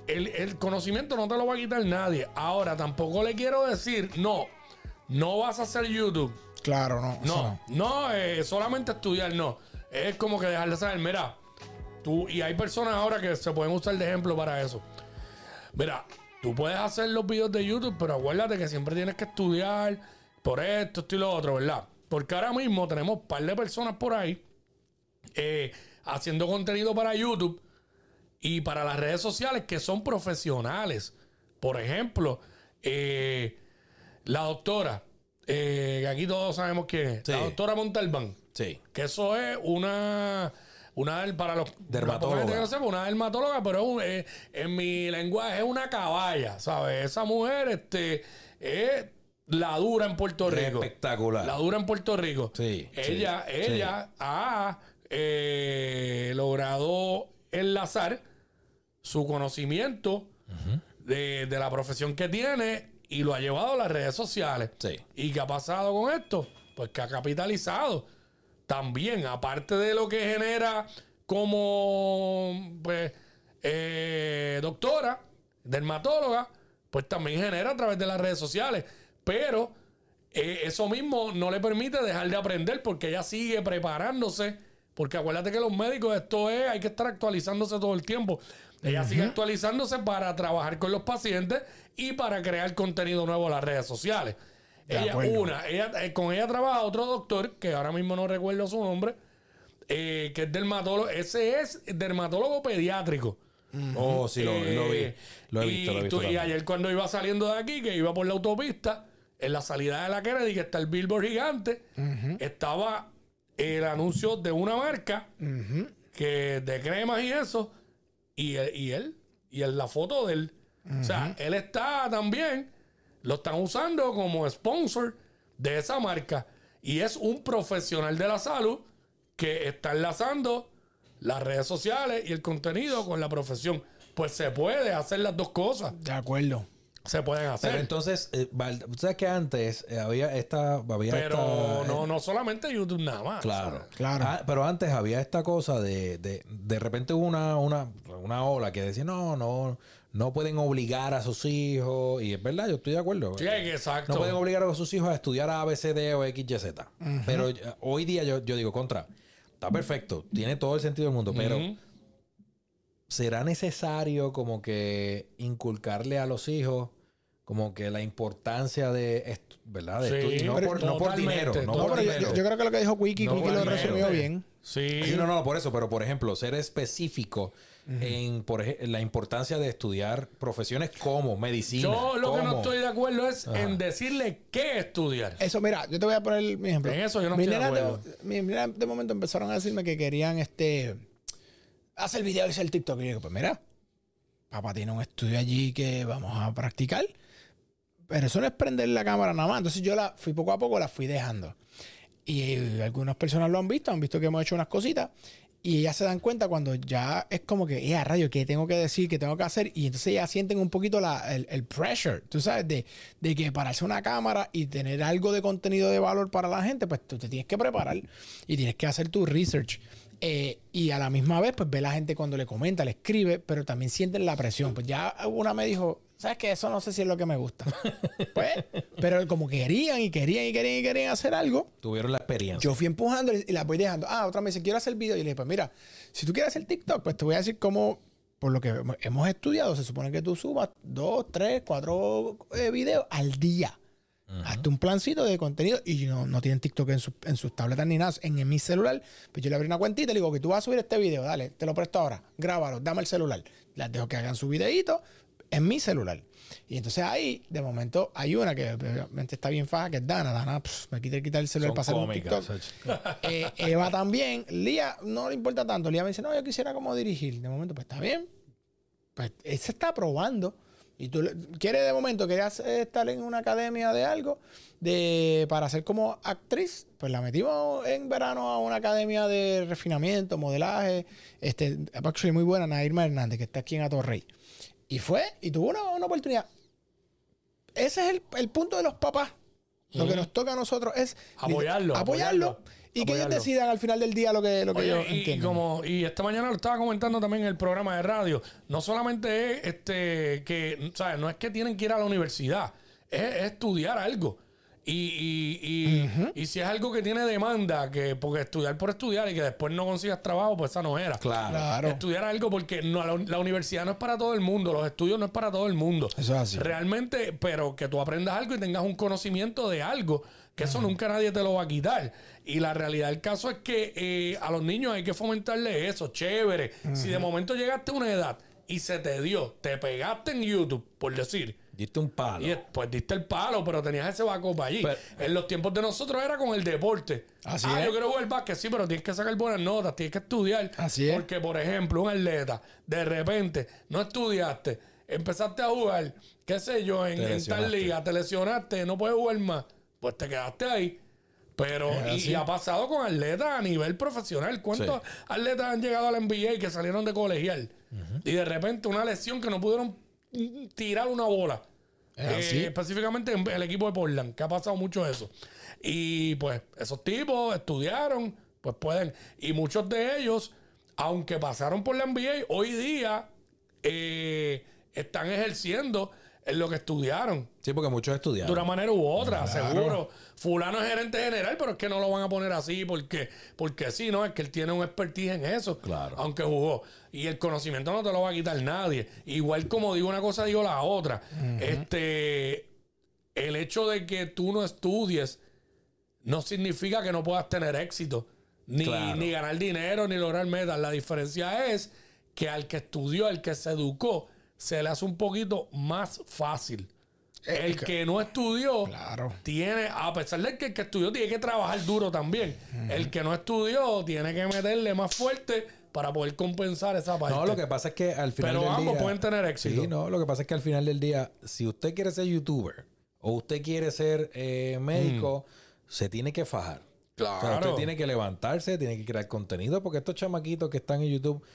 el, el conocimiento no te lo va a quitar nadie. Ahora, tampoco le quiero decir, no, no vas a hacer YouTube. Claro, no. No, no, eh, solamente estudiar, no. Es como que dejarle saber, mira, tú, y hay personas ahora que se pueden usar de ejemplo para eso. Mira, tú puedes hacer los videos de YouTube, pero acuérdate que siempre tienes que estudiar por esto, esto y lo otro, ¿verdad? Porque ahora mismo tenemos un par de personas por ahí eh, haciendo contenido para YouTube y para las redes sociales que son profesionales. Por ejemplo, eh, la doctora, eh, que aquí todos sabemos quién es, la doctora Montalbán, Sí. que eso es una, una para los no sepa, una dermatóloga, pero un- eh, en mi lenguaje es una caballa, ¿sabes? Esa mujer este, es la dura en Puerto Rico. Espectacular. La dura en Puerto Rico. Sí, Ella, sí, ella ha eh, logrado enlazar su conocimiento de, de la profesión que tiene y lo ha llevado a las redes sociales. Sí. ¿Y qué ha pasado con esto? Pues que ha capitalizado. También, aparte de lo que genera como pues, eh, doctora, dermatóloga, pues también genera a través de las redes sociales. Pero eh, eso mismo no le permite dejar de aprender porque ella sigue preparándose. Porque acuérdate que los médicos, esto es, hay que estar actualizándose todo el tiempo. Ella sigue actualizándose para trabajar con los pacientes y para crear contenido nuevo en las redes sociales. Ella, una, ella, eh, con ella trabaja otro doctor, que ahora mismo no recuerdo su nombre, eh, que es dermatólogo. Ese es dermatólogo pediátrico. Oh, sí, lo, lo vi. Eh, Lo he y visto, lo he visto. tú- y ayer cuando iba saliendo de aquí, que iba por la autopista, en la salida de la Kennedy, que está el billboard gigante, estaba el anuncio de una marca que de cremas y eso, y, él- y él, y él, la foto de él. O sea, él está también, lo están usando como sponsor de esa marca. Y es un profesional de la salud que está enlazando las redes sociales y el contenido con la profesión. Pues se puede hacer las dos cosas. De acuerdo. Se pueden hacer. Pero entonces, eh, sabes que antes eh, había esta. Había Pero esta, eh, no, no solamente YouTube nada más. Claro, ¿sabes? Claro. Ah, pero antes había esta cosa de, de, de repente hubo una, una, una ola que decía, no, no, no pueden obligar a sus hijos. Y es verdad, yo estoy de acuerdo. Sí, exacto. No pueden obligar a sus hijos a estudiar A, B, C, D o X, Y, Z. Pero eh, hoy día yo, yo digo, contra, está perfecto, tiene todo el sentido del mundo, pero. ¿será necesario como que inculcarle a los hijos como que la importancia de, ¿verdad? De Sí, no, por, no por totalmente, dinero, no por dinero. yo- yo creo que lo que dijo Quickie, No, Quickie lo resumió bien. Sí. Sí, no, no, por eso, pero por ejemplo, ser específico en por la importancia de estudiar profesiones como medicina. Yo lo que no estoy de acuerdo es en decirle qué estudiar. Eso, mira, yo te voy a poner mi ejemplo. En eso yo no Mi estoy de acuerdo. mi nena de momento empezaron a decirme que querían este hacer video y hacer TikTok. Y yo digo, pues mira, papá tiene un estudio allí que vamos a practicar. Pero eso no es prender la cámara nada más. Entonces yo la fui poco a poco, la fui dejando. Y algunas personas lo han visto, han visto que hemos hecho unas cositas. Y ellas se dan cuenta cuando ya es como que, eh, rayo, ¿qué tengo que decir? ¿Qué tengo que hacer? Y entonces ya sienten un poquito la- el, el pressure, tú sabes, de, de que pararse una cámara y tener algo de contenido de valor para la gente, pues tú te tienes que preparar y tienes que hacer tu research. Eh, y a la misma vez, pues ve la gente cuando le comenta, le escribe, pero también sienten la presión. Pues ya una me dijo, ¿sabes qué? Eso no sé si es lo que me gusta. pues, pero como querían y querían y querían y querían hacer algo, Tuvieron la experiencia. yo fui empujando y la voy dejando. Ah, otra me dice, quiero hacer video. Y le dije, pues mira, si tú quieres hacer TikTok, pues te voy a decir cómo, por lo que hemos- estudiado, se supone que tú subas dos, tres, cuatro eh, videos al día. Hazte un plancito de contenido y no, no tienen TikTok en, sus- en sus tabletas ni nada. En, en mi celular, pues yo le abrí una cuentita y le digo que tú vas a subir este video, dale, te lo presto ahora, grábalo, dame el celular. Las dejo que hagan su videíto en mi celular. Y entonces ahí, de momento, hay una que obviamente está bien faja, que es Dana. Dana pff, me quita, quita el celular para hacer un TikTok. Eh, Eva también. Lía no le importa tanto. Lía me dice, no, yo quisiera como dirigir. De momento, pues está bien. Pues él se está probando. Y tú quieres de momento, querías estar en una academia de algo de para ser como actriz, pues la metimos en verano a una academia de refinamiento, modelaje, este, actually muy buena, Nairma Hernández, que está aquí en Atorrey. Y fue, y tuvo una, una oportunidad. Ese es el, el punto de los papás. Lo que nos toca a nosotros es Apoyarlo, apoyarlo, apoyarlo, y que ellos decidan al final del día lo que, lo que Oye, y, como y esta mañana lo estaba comentando también en el programa de radio, no solamente es este que, ¿sabes? No es que tienen que ir a la universidad, es, es estudiar algo. Y, y, y, y si es algo que tiene demanda, que porque estudiar por estudiar y que después no consigas trabajo, pues esa no era. Claro. Claro. Estudiar algo porque no, la, la universidad no es para todo el mundo, los estudios no es para todo el mundo. Eso es así. Realmente, pero que tú aprendas algo y tengas un conocimiento de algo, que eso nunca nadie te lo va a quitar. Y la realidad del caso es que eh, a los niños hay que fomentarle eso, chévere. Si de momento llegaste a una edad y se te dio, te pegaste en YouTube, por decir, Diste un palo. y pues diste el palo, pero tenías ese backup allí. Pero- en los tiempos de nosotros era con el deporte. Así ah, es. yo quiero jugar básquet, sí, pero tienes que sacar buenas notas, tienes que estudiar. Así es. Porque, por ejemplo, un atleta, de repente, no estudiaste, empezaste a jugar, qué sé yo, en, tal liga, te lesionaste, no puedes jugar más, pues te quedaste ahí. Pero, y, ha pasado con atletas a nivel profesional. ¿Cuántos atletas han llegado al NBA que salieron de colegial? Y de repente una lesión que no pudieron tirar una bola. Eh, específicamente en el equipo de Portland, que ha pasado mucho eso. Y pues esos tipos estudiaron, pues pueden. Y muchos de ellos, aunque pasaron por la NBA, hoy día eh, están ejerciendo en lo que estudiaron. Sí, porque muchos De estudiaron. una manera u otra, seguro. Fulano es gerente general, pero es que no lo van a poner así porque, porque sí, ¿no? Es que él tiene un expertise en eso. Claro. Aunque jugó. Y el conocimiento no te lo va a quitar nadie. Igual como digo una cosa, digo la otra. Este. El hecho de que tú no estudies no significa que no puedas tener éxito. Ni, Claro. ni ganar dinero, ni lograr metas. La diferencia es que al que estudió, al que se educó, se le hace un poquito más fácil. El que no estudió Claro. tiene, a pesar de que el que estudió tiene que trabajar duro también. El que no estudió tiene que meterle más fuerte para poder compensar esa parte. No, lo que pasa es que al final Pero del ambos día... pueden tener éxito. Sí, no, lo que pasa es que al final del día, si usted quiere ser youtuber o usted quiere ser eh, médico, se tiene que fajar. O sea. Claro. usted tiene que levantarse, tiene que crear contenido, porque estos chamaquitos que están en YouTube eh,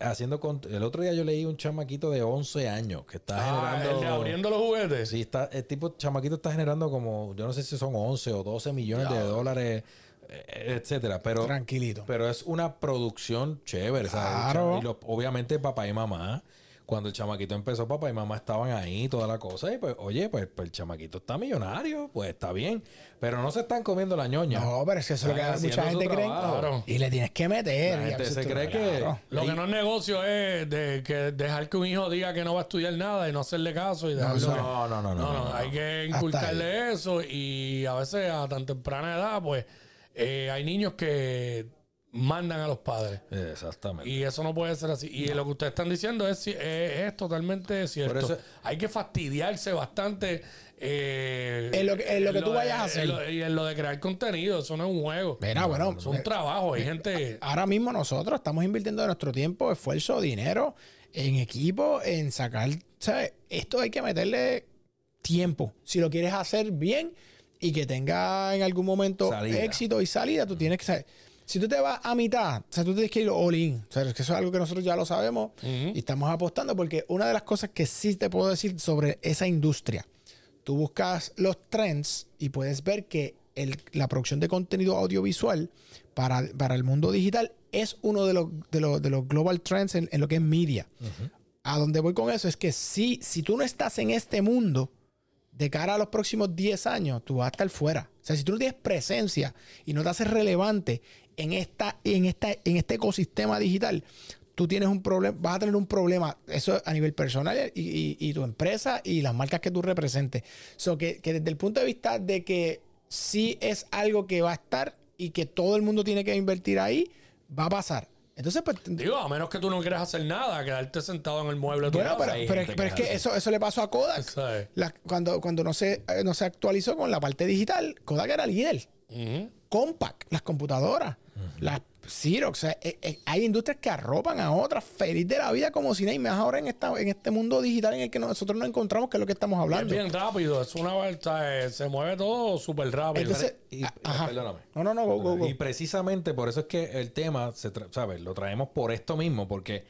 haciendo... cont- El otro día yo leí un chamaquito de 11 años que está Ah, generando... el de abriendo los juguetes. Sí, está, el tipo chamaquito está generando como, yo no sé si son 11 o 12 millones de dólares, eh, etcétera, pero Tranquilito. pero es una producción chévere, ¿sabes? Claro. Y lo- obviamente papá y mamá, cuando el chamaquito empezó, papá y mamá estaban ahí, toda la cosa, y pues, oye, pues, pues el chamaquito está millonario, pues está bien, pero no se están comiendo la ñoña. No, pero es que eso es lo que mucha gente cree. Claro. Y le tienes que meter. La gente se cree que... Claro. Lo que no es negocio es de que dejar que un hijo diga que no va a estudiar nada y no hacerle caso y dejarlo. no, no, no, no, No, no, no. hay que inculcarle eso y a veces a tan temprana edad, pues eh, hay niños que mandan a los padres. Exactamente. Y eso no puede ser así. Y lo que ustedes están diciendo es, es, es totalmente cierto. Por eso- Hay que fastidiarse bastante. eh, En lo que- en lo que tú de- vayas a hacer. en lo- y en lo de crear contenido. Eso no es un juego. Mira, bueno, Es un trabajo. Hay gente. ahora mismo nosotros estamos invirtiendo de nuestro tiempo, esfuerzo, dinero en equipo, en sacar, ¿sabes? Esto hay que meterle tiempo. Si lo quieres hacer bien y que tenga en algún momento Salida. éxito y salida, tú tienes que saber. Si tú te vas a mitad, o sea, tú tienes que ir all in. O sea, es que eso es algo que nosotros ya lo sabemos y estamos apostando porque una de las cosas que sí te puedo decir sobre esa industria, tú buscas los trends y puedes ver que el- la producción de contenido audiovisual para, para el mundo digital es uno de los, de los, de los global trends en, en lo que es media. A donde voy con eso es que si, si tú no estás en este mundo, de cara a los próximos 10 años, tú vas a estar fuera. O sea, si tú no tienes presencia y no te haces relevante en, esta, en, esta, en este ecosistema digital, tú tienes un problema, vas a tener un problema, eso a nivel personal y, y- tu empresa y las marcas que tú representes. So que, que desde el punto de vista de que sí es algo que va a estar y que todo el mundo tiene que invertir ahí, va a pasar. Entonces, pues, Digo, a menos que tú no quieras hacer nada, quedarte sentado en el mueble bueno, pero, pero- pero es que eso, eso le pasó a Kodak. Cuando, cuando no se, eh, no se actualizó con la parte digital, Kodak era líder. Compaq, las computadoras, las Xerox. o sea, eh, eh, hay industrias que arropan a otras feliz de la vida como si nada y más ahora en, esta, en este mundo digital en el que nosotros nos encontramos, que es lo que estamos Es hablando. bien rápido, es una vuelta, eh, se mueve todo súper rápido. Entonces, Y- a- ajá. perdóname. No, no, no, go, go, go. Y precisamente por eso es que el tema, se ¿sabes? Lo traemos por esto mismo, porque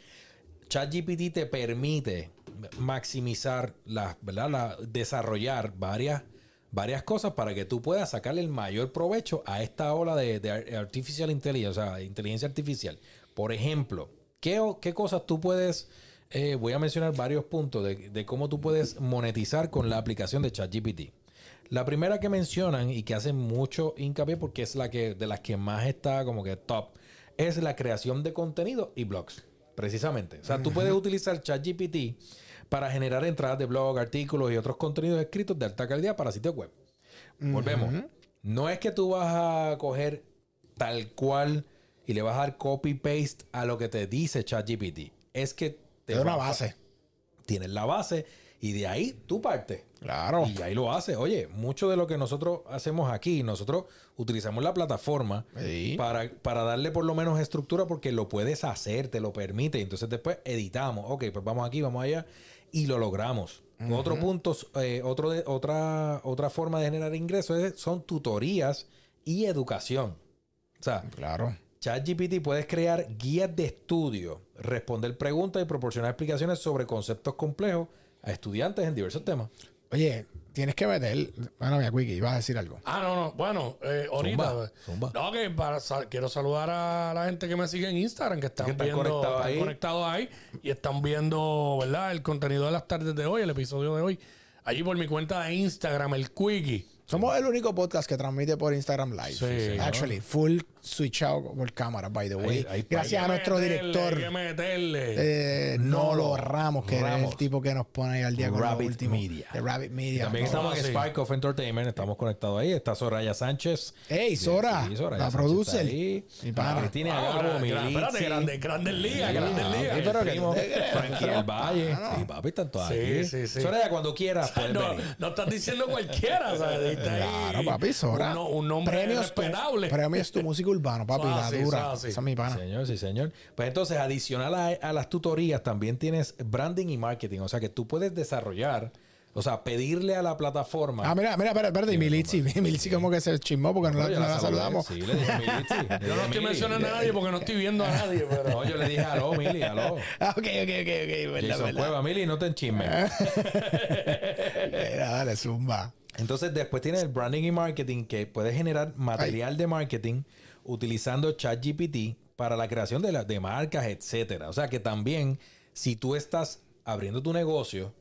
ChatGPT te permite maximizar, las, ¿verdad? La, desarrollar varias, varias cosas para que tú puedas sacarle el mayor provecho a esta ola de, de ar- artificial intelligence, o sea, inteligencia artificial. Por ejemplo, ¿qué, qué cosas tú puedes... eh, voy a mencionar varios puntos de, de cómo tú puedes monetizar con la aplicación de ChatGPT. La primera que mencionan y que hacen mucho hincapié porque es la que de las que más está como que top es la creación de contenido y blogs, precisamente. O sea, tú puedes utilizar ChatGPT para generar entradas de blog, artículos y otros contenidos escritos de alta calidad para sitios web. Volvemos. No es que tú vas a coger tal cual y le vas a dar copy paste a lo que te dice ChatGPT. Es que te una base. Tienes la base y de ahí tú partes. Claro. Y ahí lo hace. Oye, mucho de lo que nosotros hacemos aquí, nosotros utilizamos la plataforma Sí. para, para darle por lo menos estructura porque lo puedes hacer, te lo permite. Entonces después editamos. Ok, pues vamos aquí, vamos allá y lo logramos. Otro punto, eh, otro de, otra, otra forma de generar ingresos es- son tutorías y educación. O sea, Claro. ChatGPT puedes crear guías de estudio, responder preguntas y proporcionar explicaciones sobre conceptos complejos a estudiantes en diversos temas. Oye, tienes que meter. Bueno, mira, Quickie, ibas a decir algo. Ah, no, no. Bueno, eh, ahorita. Zumba, zumba. No, que para, quiero saludar a la gente que me sigue en Instagram, que están, Que están viendo, conectados están ahí. conectados ahí y están viendo, ¿verdad? El contenido de las tardes de hoy, el episodio de hoy. Allí por mi cuenta de Instagram, el Quickie. Somos el único podcast que transmite por Instagram Live. Sí. Actually, full switch out por cámara, by the way. Ahí- ahí- Gracias a nuestro meterle, director, Hay que eh. Nolo Nolo Ramos, que es Ramos. el tipo que nos pone ahí al día con lo Rabbit último. Media. De Rabbit Media. También No. estamos en sí. Spike of Entertainment, estamos conectados ahí. Está Soraya Sánchez. Ey, Sora, Sí, Soraya la ahí. Mi. Cristina Ah, Gabo, gran- gran- Militzi. espérate, grandes, grandes ligas, grandes Ah, ligas. sí, pero que primo, Frankie del Valle. Ah, Sí, papi, están todos Sí, aquí. sí, sí. Soraya, cuando quieras, puedes No, no estás diciendo cualquiera, ¿sabes? Está ahí Claro, papi, Sora. Un, no- un nombre Premios tu- respetable. Premios tu música urbana, papi, la así, dura. Esa es mi pana. Señor, sí, señor. Pues entonces, adicional a, a las tutorías, también tienes branding y marketing. O sea, que tú puedes desarrollar, o sea, pedirle a la plataforma. Ah, mira, mira, espérate, espérate. Y Militzi, Militzi como que se chismó porque no, la, no la saludé. saludamos. Sí, le dije Militzi. Yo no estoy mencionando a nadie porque no estoy viendo a nadie, pero. No, yo le dije aló, Mili, aló. Ah, ok, ok, ok, ok. Verdad, Jason verdad. Cueva, Mili, no te enchismes. Mira, dale, zumba. Entonces, después tienes el branding y marketing que puedes generar material de marketing utilizando ChatGPT para la creación de, la- de marcas, etcétera. O sea que también, si tú estás abriendo tu negocio,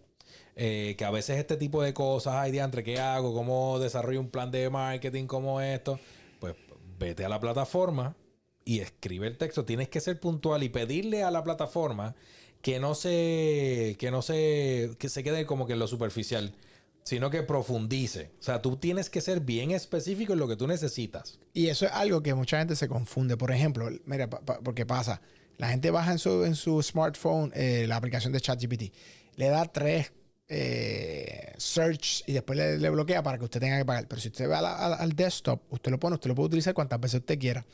eh, que a veces este tipo de cosas, ay, diantre, ¿qué hago? ¿Cómo desarrollo un plan de marketing como esto? Pues vete a la plataforma y escribe el texto. Tienes que ser puntual y pedirle a la plataforma que no se, que no se, que se quede como que en lo superficial, sino que profundice. O sea, tú tienes que ser bien específico en lo que tú necesitas. Y eso es algo que mucha gente se confunde. Por ejemplo, mira, porque pasa. La gente baja en su, en su smartphone eh, la aplicación de ChatGPT. Le da tres eh, search y después le, le bloquea para que usted tenga que pagar. Pero si usted va a la- a- al desktop, usted lo pone, usted lo puede utilizar cuantas veces usted quiera.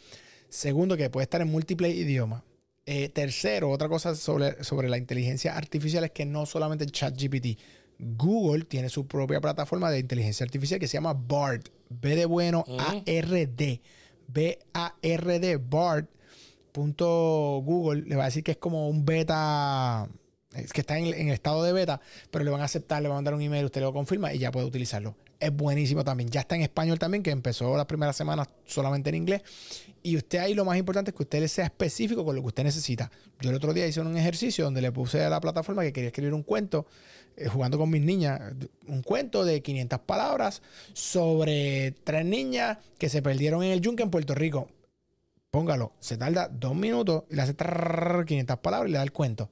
Segundo, que puede estar en múltiples idiomas. Eh, tercero, otra cosa sobre, sobre la inteligencia artificial es que no solamente ChatGPT. Google tiene su propia plataforma de inteligencia artificial que se llama BARD. B de bueno, A-R-D. B-A-R-D, BARD. Punto Google le va a decir que es como un beta, es que está en, en estado de beta, pero le van a aceptar, le van a mandar un email, usted lo confirma y ya puede utilizarlo. Es buenísimo también. Ya está en español también, que empezó las primeras semanas solamente en inglés. Y usted ahí lo más importante es que usted sea específico con lo que usted necesita. Yo el otro día hice un ejercicio donde le puse a la plataforma que quería escribir un cuento, eh, jugando con mis niñas, un cuento de 500 palabras sobre tres niñas que se perdieron en el yunque en Puerto Rico póngalo, se tarda dos minutos y le hace trrr, 500 palabras y le da el cuento.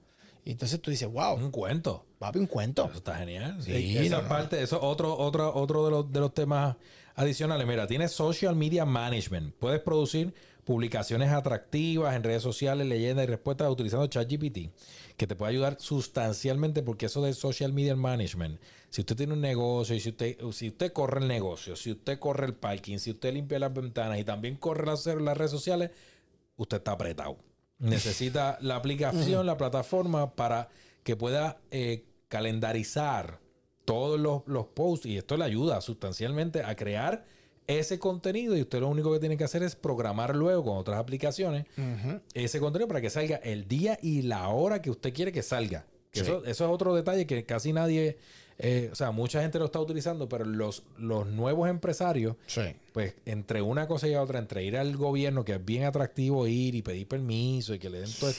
Y entonces tú dices, wow, Un cuento. papi, un cuento. Eso está genial. Sí, Sí, esa no, eso otro, otro, otro de los, de los temas adicionales. Mira, tienes social media management. Puedes producir publicaciones atractivas en redes sociales, leyendas y respuestas utilizando ChatGPT, que te puede ayudar sustancialmente porque eso de social media management, si usted tiene un negocio y si usted, si usted corre el negocio, si usted corre el parking, si usted limpia las ventanas y también corre las, las redes sociales, usted está apretado. Necesita la aplicación, la plataforma para que pueda eh, calendarizar todos los, los posts y esto le ayuda sustancialmente a crear ese contenido y usted lo único que tiene que hacer es programar luego con otras aplicaciones ese contenido para que salga el día y la hora que usted quiere que salga. Que Sí. eso, eso es otro detalle que casi nadie, eh, o sea, mucha gente lo está utilizando, pero los, los nuevos empresarios Sí. pues entre una cosa y otra, entre ir al gobierno, que es bien atractivo ir y pedir permiso y que le den todo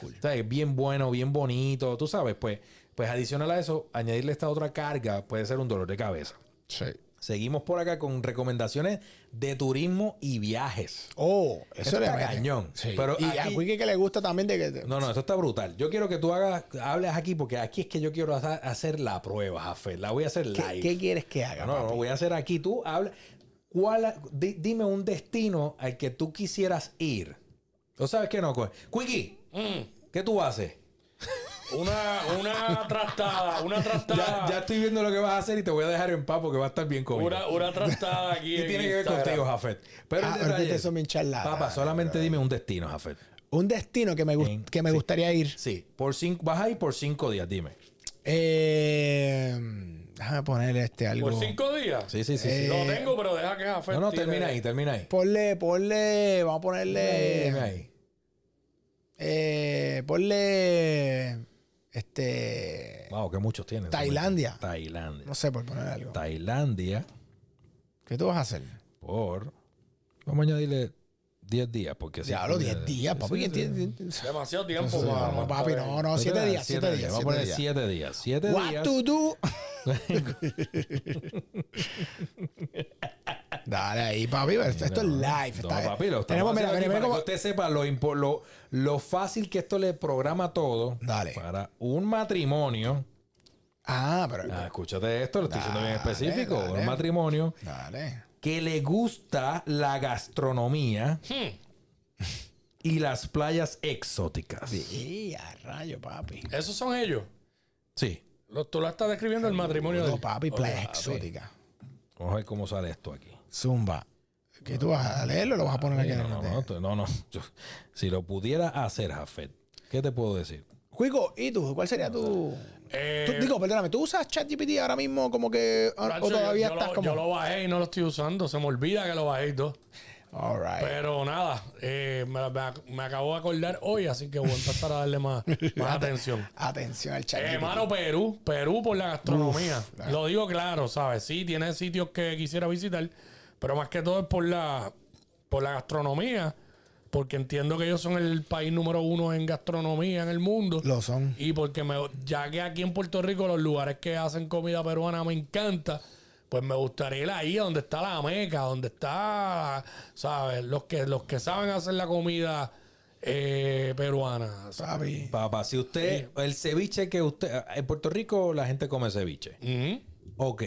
cool. o sea, es bien bueno, bien bonito, tú sabes, pues, pues adicional a eso, añadirle esta otra carga puede ser un dolor de cabeza. Sí. Seguimos por acá con recomendaciones de turismo y viajes. Oh, eso le cañón. Sí. Pero y a Wiki que le gusta también de que. No, no, esto está brutal. Yo quiero que tú hagas, hables aquí porque aquí es que yo quiero hacer, la prueba, Jafet. La voy a hacer ¿Qué, live. qué quieres que haga? No, no, papi? no, voy a hacer aquí. Tú habla. ¿Cuál, di- dime un destino al que tú quisieras ir. ¿Tú sabes qué no? Quickie, Mm, ¿qué tú haces? Una, una trastada, una Ya, trastada. ya estoy viendo lo que vas a hacer y te voy a dejar en paz porque va a estar bien conmigo. Una, una trastada aquí. y en tiene que ver contigo, Jafet. Pero Ah, el pero detalle ustedes es- son bien charlatanes, Papá, solamente dime un destino, Jafet. Un destino que me, gust- En- que me sí. gustaría ir. Sí, por cinco, vas a ir por cinco días, dime. Eh, déjame ponerle este algo. Por cinco días. Sí, sí, sí. sí. Lo tengo, pero deja que Jafet No, no, termina ahí, termina ahí. Ponle, ponle, vamos a ponerle. Dime ahí. Eh, ponle. Este. Wow, que muchos tienen. Tailandia. Tailandia. No sé, por poner algo. Tailandia ¿Qué tú vas a hacer? por... Vamos a añadirle 10 días porque... Hablo 10 días, papi. Demasiado tiempo. No, papi, no, no, 7 días, 7 días. Vamos a siete poner días. 7 días. 7 What días. to do? Dale ahí, papi. Esto, esto es live. No, está- papi, lo estamos tenemos, mira, mira, para que usted sepa lo, impo- lo, lo fácil que esto le programa todo Dale. para un matrimonio. Ah, pero. Ah, escúchate esto, lo estoy diciendo bien específico. dale. Un matrimonio Dale. que le gusta la gastronomía Hmm. y las playas exóticas. Sí, a rayo, papi. Esos son ellos. Sí. Lo- tú lo estás describiendo el matrimonio de No, papi, playa Ok, exótica. Vamos a ver cómo sale esto aquí. Zumba. ¿Qué tú vas a leerlo o lo vas a poner aquí en No, el no, no, no, no. Yo- si lo pudiera hacer, Jafet, ¿qué te puedo decir? Juico, ¿y tú? ¿Cuál sería tu...? Eh, Tú- digo, perdóname, ¿tú usas ChatGPT ahora mismo como que... o- Nacho, o todavía yo, yo estás lo, como...? yo lo bajé y no lo estoy usando. Se me olvida que lo bajé y todo. All right. Pero nada, eh, me, me- me acabo de acordar hoy, así que voy a empezar a darle más, más atención. Atención al Eh, ChatGPT. hermano, Perú, Perú por la gastronomía. Uf, Lo digo claro, ¿sabes? Sí, tiene sitios que quisiera visitar, pero más que todo es por la, por la gastronomía, porque entiendo que ellos son el país número uno en gastronomía en el mundo. Lo son. Y porque me, ya que aquí en Puerto Rico los lugares que hacen comida peruana me encanta, pues me gustaría ir ahí donde está la meca, donde está, ¿sabes? Los que, los que saben hacer la comida eh, peruana. Papi. Papá, si usted, el ceviche que usted, en Puerto Rico la gente come ceviche. Ujú. Ok,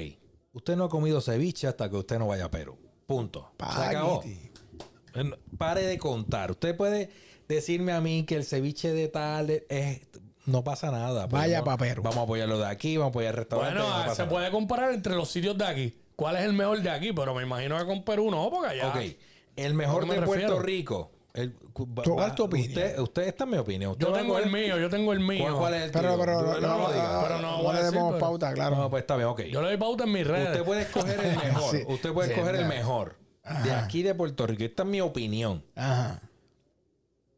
usted no ha comido ceviche hasta que usted no vaya a Perú. Punto. Se acabó. Eh, Pare de contar. Usted puede decirme a mí que el ceviche de tal es... No pasa nada. pues Vaya vamos- pa' Perú. Vamos a apoyarlo de aquí, vamos a apoyar el restaurante. Bueno, no ah, se nada. puede comparar entre los sitios de aquí. ¿Cuál es el mejor de aquí? Pero me imagino que con Perú no, porque allá. Ok, el mejor ¿A qué de Puerto? Rico. El, va- ¿Cuál es tu opinión? Usted, usted esta es mi opinión. Usted Yo tengo el mío, yo tengo el mío. ¿Cuál, cuál es el Pero, tuyo? pero, No, no, no pero no no, le demos pero- pauta, claro. No, pues está bien, ok. Yo le doy pauta en mis redes. Usted puede escoger el mejor. Sí. Usted puede Sí, escoger el ya. mejor. De aquí de Puerto Rico. Esta es mi opinión. Ajá.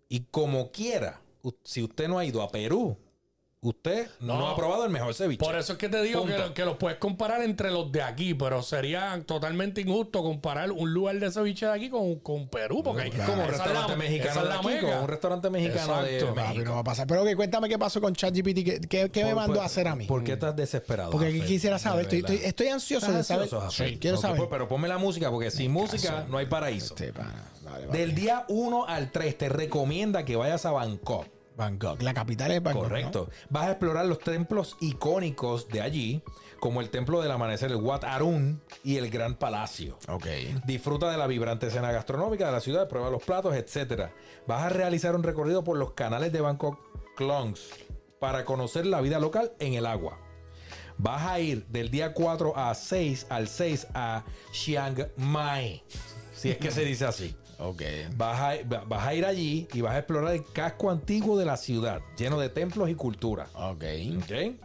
Y como quiera, si usted no ha ido a Perú, usted no, No. ha probado el mejor ceviche. Por eso es que te digo que, que los puedes comparar entre los de aquí, pero sería totalmente injusto comparar un lugar de ceviche de aquí con, con Perú, porque Es como un restaurante la- mexicano de aquí con un restaurante mexicano de Exacto. México. no va a pasar. Pero que cuéntame qué pasó con ChatGPT. ¿Qué, qué, qué me mandó por- a hacer a mí? ¿Por qué estás desesperado? Porque Jafet? quisiera saber. Estoy, estoy, estoy ansioso de ¿Estás saber. Sí, quiero saber. pues, pero ponme la música porque sin música no hay paraíso. Este papi. Del día 1 al 3 te recomienda que vayas a Bangkok. Bangkok. La capital es Bangkok. ¿no? Correcto. Vas a explorar los templos icónicos de allí, como el templo del amanecer, el Wat Arun y el Gran Palacio. Ok. Disfruta de la vibrante escena gastronómica de la ciudad, prueba los platos, etcétera. Vas a realizar un recorrido por los canales de Bangkok Klongs para conocer la vida local en el agua. Vas a ir del día 4 a 6 al 6 a Chiang Mai, si es que se dice así. Ok. Vas a, va- vas a ir allí y vas a explorar el casco antiguo de la ciudad, lleno de templos y cultura. Ok. ¿Ok?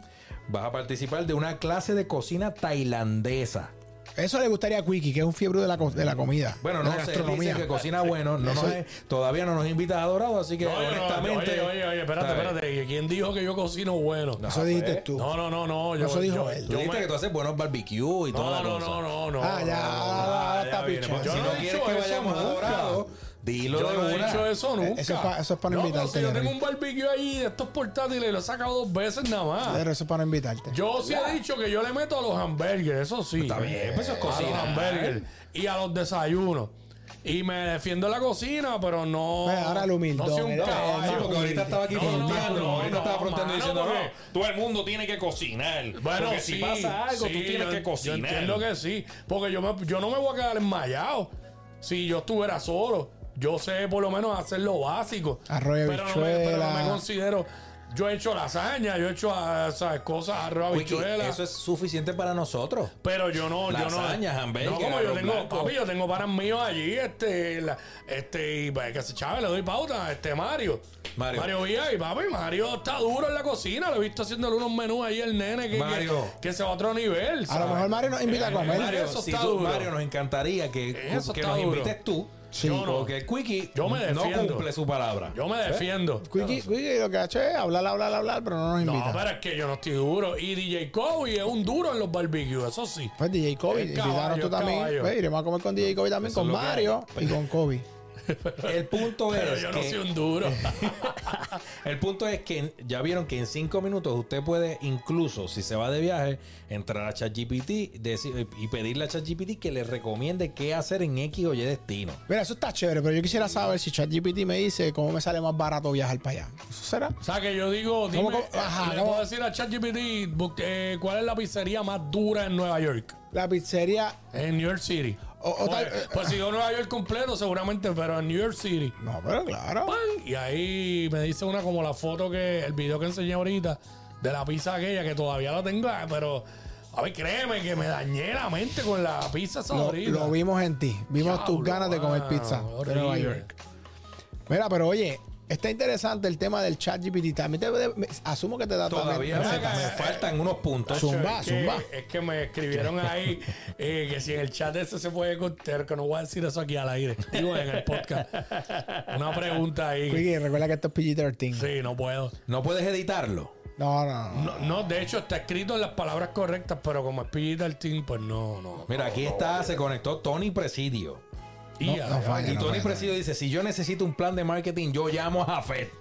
Vas a participar de una clase de cocina tailandesa. Eso le gustaría a Quickie, que es un fiebre de la, co- de la comida. Bueno, de no la sé, gastronomía. dice que cocina bueno. No Eso- nos todavía no nos invita a Dorado, así que No, no, no, honestamente. oye, oye, oye, espérate, ¿sabes? espérate. ¿Quién dijo que yo cocino bueno? Eso dijiste Jafet. tú. No, no, no, no. Yo, Eso dijo yo- él. Tú yo dijiste me- que tú haces buenos barbecue y toda No, la no, cosa. no, no, no. Ah, ya, no, no. ya está viene, pichando. porque Yo si no no he quieres dicho que eso vayamos a nunca. Dorado, Dilo Yo de no he una. dicho eso nunca. Eso es pa- eso es para no invitarte, yo tengo un barbecue ahí de estos portátiles y lo he sacado dos veces nada más. Pero eso es para invitarte. Yo sí he dicho que yo le meto a los hamburgers, eso sí. Está bien, pues eso es A los cocina. hamburgers y a los desayunos. Y me defiendo en la cocina, pero no. Pues ahora el humildón, No soy un caballo. Porque ahorita estaba aquí No, no, fronteando, no, ahorita no, estaba fronteando diciendo, no, todo el mundo tiene que cocinar. Bueno, porque sí, si pasa algo, sí, tú tienes yo- que cocinar. Yo entiendo que sí, porque yo, me- yo no me voy a quedar enmayado si yo estuviera solo. Yo sé por lo menos hacer lo básico. Arroz y pero no, me, pero no me considero. Yo he hecho lasaña, yo he hecho ah, ¿sabes? cosas, arroz, habichuela. eso es suficiente para nosotros. Pero yo no, yo no. No, como yo tengo, blanco. papi, yo tengo panas míos allí, este, la- este, y pues, que se chave, le doy pauta, este Mario. Mario. Mario Villa y papi, Mario está duro en la cocina, lo he visto haciéndole unos menús ahí el nene que, Mario. que, que se va a otro nivel. A lo mejor Mario nos invita a comer. Mario, eso si está tú- duro. Mario, nos encantaría que, Eso que está nos duro. invites tú. Sí. Yo no. Porque Quickie Yo me no defiendo. cumple su palabra. Yo me defiendo. Quickie, Quickie lo que ha hecho es hablar, hablar, hablar, pero no nos No, invita. pero es que yo no estoy duro. Y DJ Kobe es un duro en los barbecues, eso sí. Pues DJ Kobe, El caballo, tú también. caballo. Pues iremos a comer con DJ Kobe también, Eso con es lo que Mario y con Kobe. El punto Pero es yo no que soy un duro. el punto es que ya vieron que en cinco minutos usted puede incluso si se va de viaje entrar a ChatGPT decir- y pedirle a ChatGPT que le recomiende qué hacer en X o Y destino. Mira, eso está chévere, pero yo quisiera saber si ChatGPT me dice cómo me sale más barato viajar para allá. ¿Eso será? O sea, que yo digo, dime, cómo? eh, Ajá, le ¿cómo? puedo decir a ChatGPT eh, cuál es la pizzería más dura en Nueva York. La pizzería. En New York City. O- o tal- pues, pues si digo Nueva York completo, seguramente, pero en New York City. No, pero claro. ¡Pam! Y ahí me dice una como la foto que, el video que enseñé ahorita de la pizza aquella que todavía la tengo, ah, pero a ver, créeme que me dañé la mente con la pizza esa Lo, vimos en ti. Vimos tus ganas de comer pizza de. Nueva York. Mira, pero oye, está interesante el tema del chat GPT. También te, me- asumo que te da Todavía también me, me faltan unos puntos. Zumba, es que, zumba. Es que me escribieron ahí eh, que si en el chat ese se puede contar, que no voy a decir eso aquí al aire. Digo, en el podcast. Una pregunta ahí. Quickie, recuerda que esto es PG-13. Sí, no puedo. No puedes editarlo. No, no, no. No, no, de hecho está escrito en las palabras correctas, pero como es PG del team, pues no, no. Mira, aquí está, se conectó Tony Presidio. Y No, no falla. Y no, Tony no, Presidio dice, si yo necesito un plan de marketing, yo llamo a Jafet.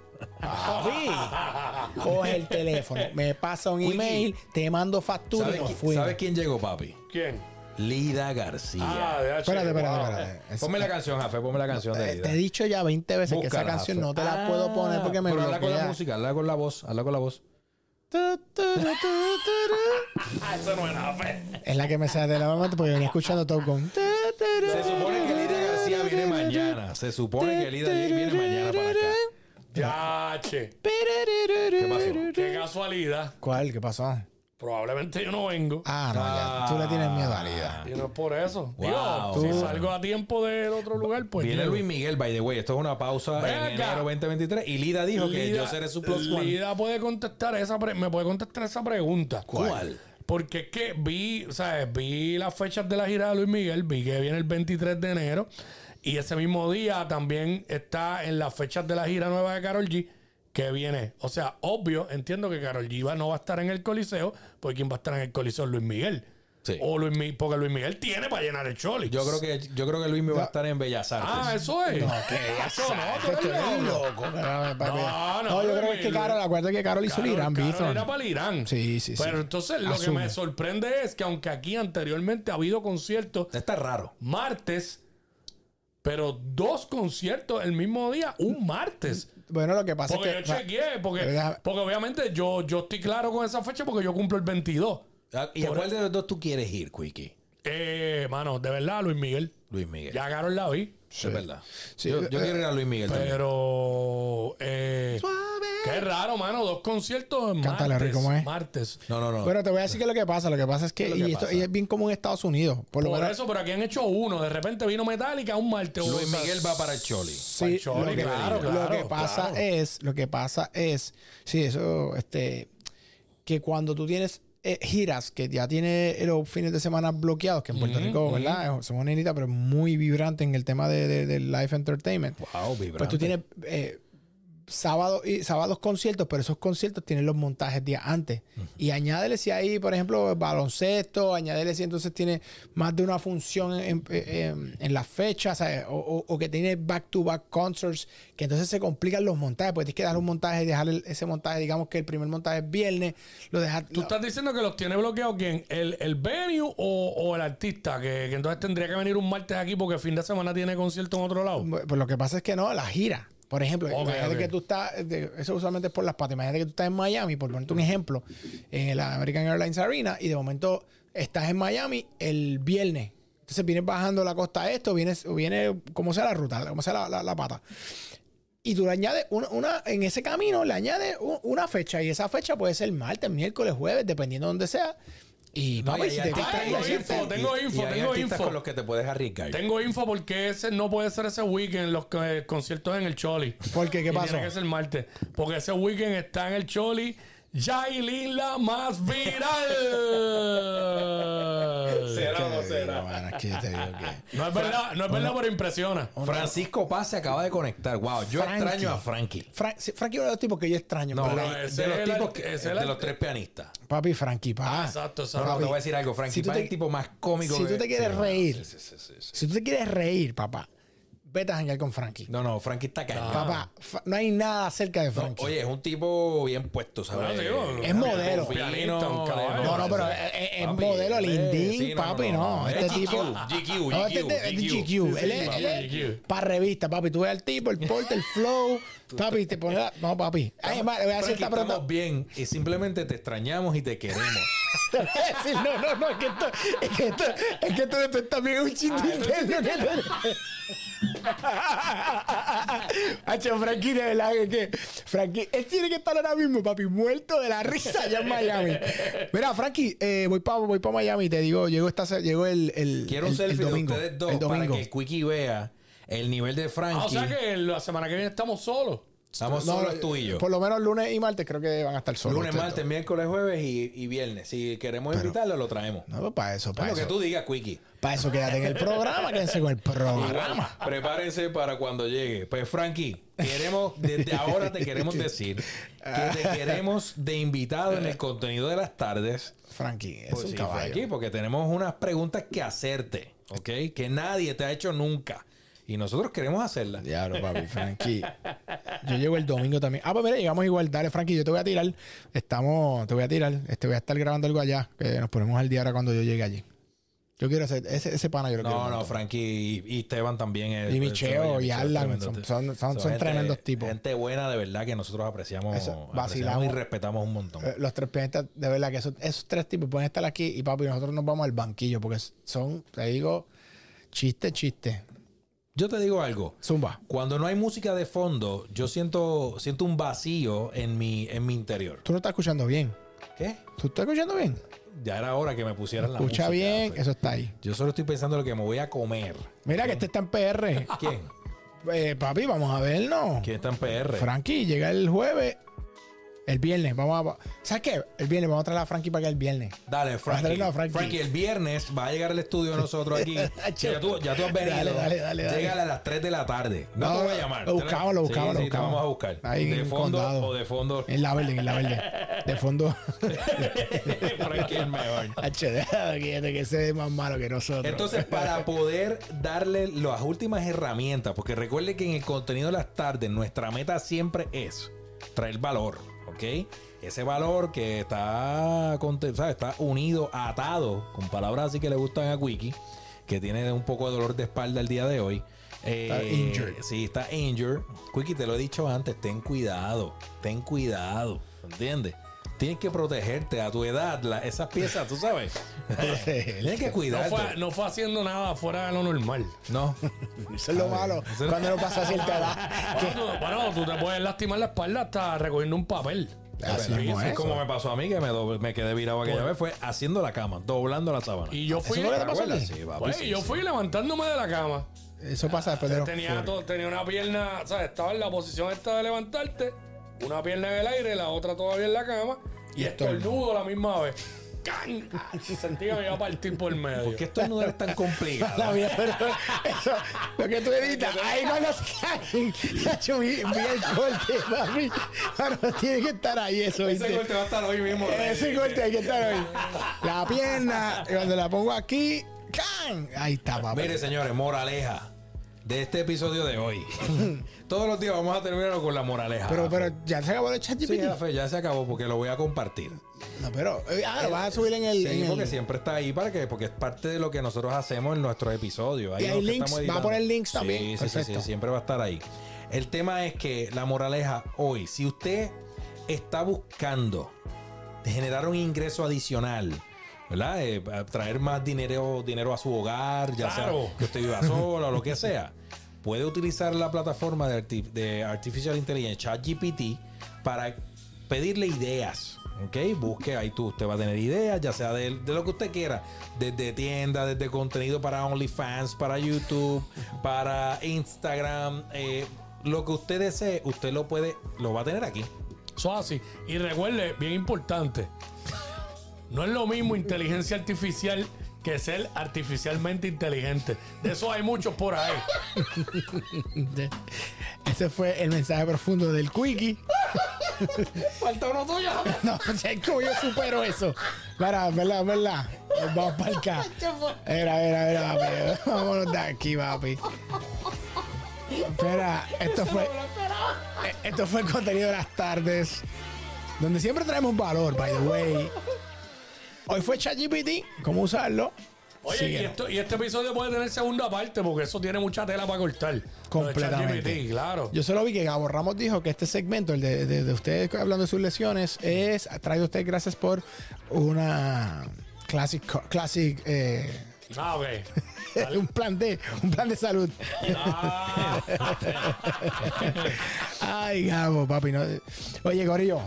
Papi, coge el teléfono, me pasa un email, te mando factura y ¿Sabes, nos fuimos. ¿Sabes quién llegó, papi? ¿Quién? Lida García. Ah, de. Espérate, espérate, Wow. espérate. Es- Ponme la canción, Jafet, ponme la canción de Lida. te he dicho ya 20 veces que esa canción no te la Ah, puedo poner porque me Pero habla con la música, habla con la voz, habla con la voz. Ah, eso no era fe. Es la que me sale de la momento porque venía escuchando todo con. tu, tu, tu, Se supone que Lida Viene mañana. Se supone que Lida viene mañana para acá. Ya, che. ¿Qué pasó? Qué casualidad. ¿Cuál? ¿Qué pasó? Probablemente yo no vengo. Ah, no, ya. Tú le tienes miedo a Lida. Y no es por eso. Wow. Digo, si salgo a tiempo del otro lugar, pues. Viene. Luis Miguel, by the way. Esto es una pausa Ven en enero 2023. Y Lida dijo que yo seré su plus one. Lida puede contestar esa pre- me puede contestar esa pregunta. ¿Cuál? Porque es que vi, sea, vi las fechas de la gira de Luis Miguel, vi que viene el 23 de enero y ese mismo día también está en las fechas de la gira nueva de Carol G que viene. O sea, obvio, entiendo que Carol G no va a estar en el Coliseo, porque quien va a estar en el Coliseo es Luis Miguel. Sí. O Luis Mi- porque Luis Miguel tiene para llenar el choli. Yo creo que yo creo que Luis me va a estar en Bellas Artes. Ah, eso es. No, eso no, tú eres loco. No, no, No, yo creo que es que Carol, acuérdate que Carol hizo el Irán Carol era para el Irán. Sí, sí, sí. Pero entonces lo que me sorprende es que aunque aquí anteriormente ha habido conciertos Está raro. martes, pero dos conciertos el mismo día, un martes. Bueno, lo que pasa Porque es que. yo chequeé, porque, porque obviamente yo, yo estoy claro con esa fecha porque yo cumplo el 22. Ah, ¿Y a cuál de los dos tú quieres ir, Quickie? Eh, mano, de verdad, Luis Miguel. Luis Miguel. Ya Carol la vi. Es verdad. Sí, yo, eh, yo quiero ir a Luis Miguel también. Pero eh, qué raro, mano, dos conciertos en Cántale, martes. Rick, ¿cómo es? Martes. No, no, no. Bueno, te voy a decir que lo que pasa. Lo que pasa es que. ¿Qué es lo que y, esto, y es bien común en Estados Unidos. Por lo Por menos. eso, pero aquí han hecho uno. De repente vino Metallica un martes. Luis Miguel va para el Choli. Sí, Choli, lo que, claro, lo claro, que pasa claro. es, lo que pasa es, sí, eso, este, que cuando tú tienes eh, giras que ya tiene los fines de semana bloqueados, que en Puerto Rico. ¿verdad? Somos nenitas, pero muy vibrante en el tema de, de- del live entertainment. Wow, vibrante. Pues tú tienes eh, sábado y sábados conciertos, pero esos conciertos tienen los montajes días antes. Y añádele si hay, por ejemplo, baloncesto, añádele si entonces tiene más de una función en, en- en las fechas. O, o- o que tiene back-to-back concerts, que entonces se complican los montajes, porque tienes que dar un montaje y dejar el- ese montaje, digamos que el primer montaje es viernes, lo dejas... ¿Tú estás diciendo que los tiene bloqueados quién? ¿El, el venue o, o el artista? Que, que entonces tendría que venir un martes aquí porque fin de semana tiene concierto en otro lado. Pues lo que pasa es que no, la gira. Por ejemplo, Ok, imagínate que tú estás, de- eso usualmente es por las patas, imagínate que tú estás en Miami, por ponerte un ejemplo, en la American Airlines Arena y de momento estás en Miami el viernes. Entonces vienes bajando la costa esto, vienes, viene como sea la ruta, como sea la, la- la pata. Y tú le añades una, una- en ese camino, le añades una fecha y esa fecha puede ser martes, miércoles, jueves, dependiendo de donde sea. Y No, papi, y si te artistas- tengo info, tengo info, y tengo info. con los que te puedes arriesgar. Tengo info porque ese no puede ser ese weekend los que- conciertos en el Choli. ¿Por qué? ¿Qué pasó? Tiene que ser martes. Porque ese weekend está en el Choli. Yailin la más viral. ¿Será o no será? bueno, es que yo te digo que- No es verdad, no es verdad, pero impresiona. Francisco Paz se acaba de conectar. Wow, yo Frankie. extraño a Frankie. Fra- sí, Frankie es uno de los tipos que yo extraño. No, pero de, ese de los es el tipos arte- que- ese es el de los arte. tres pianistas. Papi, Frankie, pa. Ah, exacto, No, exacto. no, te voy a decir algo. Frankie Si tú Paz es el tipo más cómico si que- tú te quieres Sí, reír. sí, sí, sí, sí. Si tú te quieres reír, papá, vete a janguear con Frankie. No, no, Frankie está cañón. Papá, fa- no hay nada cerca de No, Frankie. oye, es un tipo bien puesto, ¿sabes? Es modelo. No, no, pero es, modelo lindín, sí, no, papi, no. Este Es tipo. GQ, GQ, No, este es de- es de GQ. GQ. Él sí, es- papi, él es GQ. para revista, papi. Tú ves al tipo, el porte, el flow. Papi, te pones la. No, papi. Ay, más, le voy a hacer esta pregunta. estamos bien y simplemente te extrañamos y te queremos. Te voy a decir, no, no, no, es que esto, es que esto, es que esto, esto también es un chiste interno que no- Hacho, Frankie, de verdad que, que Frankie, él tiene que estar ahora mismo, papi, muerto de la risa allá en Miami. Mira, Frankie, eh, voy para voy pa Miami, te digo, llegó esta llegó el, el, Quiero un el- el selfie domingo, de ustedes dos el para domingo. que el Quickie vea el nivel de Frankie. Ah, o sea que la semana que viene estamos solos. Estamos No, solos tú y yo. Por lo menos lunes y martes creo que van a estar solos. Lunes, ustedes martes, miércoles, jueves y, y viernes. Si queremos invitarlo, lo traemos. No, pues para eso, para Lo que eso. tú digas, Quickie. Para eso quédate en el programa, quédense con el programa. Prepárense para cuando llegue. Pues, Frankie, queremos, desde ahora te queremos decir que te queremos de invitado en el contenido de las tardes. Frankie, es Pues un sí, caballo. Frankie, porque tenemos unas preguntas que hacerte, ¿ok? Que nadie te ha hecho nunca. Y nosotros queremos hacerlas. Diablo, papi, Frankie. Yo llego el domingo también. Ah, pues mira, llegamos igual. Dale, Frankie, yo te voy a tirar. Estamos, te voy a tirar. Este, voy a estar grabando algo allá. Que nos ponemos al día ahora cuando yo llegue allí. Yo quiero hacer, ese, ese pana yo lo quiero. No, un no, montón. Frankie y, y Esteban también. es- Y Micheo y Alan, tremendo son- son- son- son gente- tremendos tipos. Gente buena, de verdad, que nosotros apreciamos, Eso, apreciamos y respetamos un montón. Eh, Los tres pianistas, de verdad que esos, esos tres tipos pueden estar aquí y papi, nosotros nos vamos al banquillo porque son, te digo, chiste, chiste. Yo te digo algo. Zumba. Cuando no hay música de fondo, yo siento, siento un vacío en mi, en mi interior. Tú no estás escuchando bien. ¿Qué? ¿Tú estás escuchando bien? Ya era hora que me pusieran la música. Escucha bien, eso está ahí. Yo solo estoy pensando en lo que me voy a comer. Mira que este está en PR. ¿Quién? Eh, papi, vamos a vernos. ¿Quién está en PR? Frankie llega el jueves. El viernes, vamos a. ¿Sabes qué? El viernes, vamos a traer a Frankie para que el viernes. Dale, Frankie. Dale, no, Frankie. Frankie, el viernes va a llegar al estudio de nosotros aquí. Ya, tú, ya tú has venido. Dale, dale, dale, dale. Llega a las 3 de la tarde. No, No, te voy a llamar. lo buscamos, lo Sí, buscamos, lo sí, buscamos. vamos a buscar. Ahí de fondo Condado. o de fondo. En la verde, en la verde. De fondo. Frankie es mejor. HD, que ese es más malo que nosotros. Entonces, para poder darle las últimas herramientas, porque recuerde que en el contenido de las tardes nuestra meta siempre es traer valor, ¿ok? Ese valor que está, está unido, atado, con palabras así que le gustan a Wiki, que tiene un poco de dolor de espalda el día de hoy. Eh, Está injured. Sí, está injured. Quickie, te lo he dicho antes, ten cuidado, ten cuidado, ¿entiendes? Tienes que protegerte a tu edad, la- esas piezas, tú sabes. Tienes que No cuidarte. fue, no fue haciendo nada fuera de lo normal. No. Eso es lo malo. Cuando no pasa cierta edad. Bueno, tú, bueno, tú te puedes lastimar la espalda hasta recogiendo un papel. Así mismo es. como me pasó a mí, que me, doble- me quedé virado aquella Pues- vez, fue haciendo la cama, doblando la sábana. Y yo fui, ¿Eso? Sí, papi, pues, sí, yo sí. fui levantándome de la cama. Eso pasa después de los Tenía, tenía una pierna, ¿sabes? Estaba en la posición esta de levantarte, una pierna en el aire, la otra todavía en la cama, y Y estornudo. la misma vez. ¡can! Sentí que me iba a partir por medio. ¿Por qué estos no es tan complicado? La pero eso, lo que tú editas, ahí cuando se vi, vi el corte, papi. Pero tiene que estar ahí eso, Ese corte va a estar hoy mismo. Ese corte hay que estar ahí. La pierna, cuando la pongo aquí, ¡can! Ahí está, papi. Mire, señores, moraleja de este episodio de hoy. Todos los días vamos a terminarlo con la moraleja. Pero, pero ya se acabó el chat Sí, Rafael, ya se acabó porque lo voy a compartir. No, pero, eh, ah, lo vas a subir en el. Sí, en el- porque siempre está ahí para que, porque es parte de lo que nosotros hacemos en nuestros episodios. Ahí Y hay lo que links, va a poner links Sí, también. Sí, sí, sí, Perfecto. siempre va a estar ahí. El tema es que la moraleja hoy, si usted está buscando generar un ingreso adicional, ¿verdad? Eh, traer más dinero, dinero a su hogar, ya Claro. sea que usted viva solo o lo que sea, puede utilizar la plataforma de, de Artificial Intelligence, ChatGPT, para pedirle ideas. ¿Ok? Busque ahí tú, usted va a tener ideas, ya sea de, de lo que usted quiera, desde tienda, desde contenido para OnlyFans, para YouTube, para Instagram, eh, lo que usted desee, usted lo puede, lo va a tener aquí. Eso es así. Y recuerde, bien importante, no es lo mismo inteligencia artificial que ser artificialmente inteligente. De eso hay muchos por ahí. Ese fue el mensaje profundo del Quickie. Falta uno tuyo. No, sé cómo yo supero eso. Mira, verdad, verdad. Nos vamos para acá. Era, era, era, papi. Vámonos de aquí, papi. Espera, esto fue. eh, Esto fue el contenido de las tardes. Donde siempre traemos valor, by the way. Hoy fue ChatGPT. ¿Cómo usarlo? Oye, y, esto- y este episodio puede tener segunda parte porque eso tiene mucha tela para cortar. Lo de Completamente. ChatGPT, claro. Yo solo vi que Gabo Ramos dijo que este segmento, el de, de- de ustedes hablando de sus lesiones, es traído a usted gracias por una classic, classic eh, Ah, un plan de un plan de salud. Ah, Ay, Gabo, papi. No. Oye, Gorillo,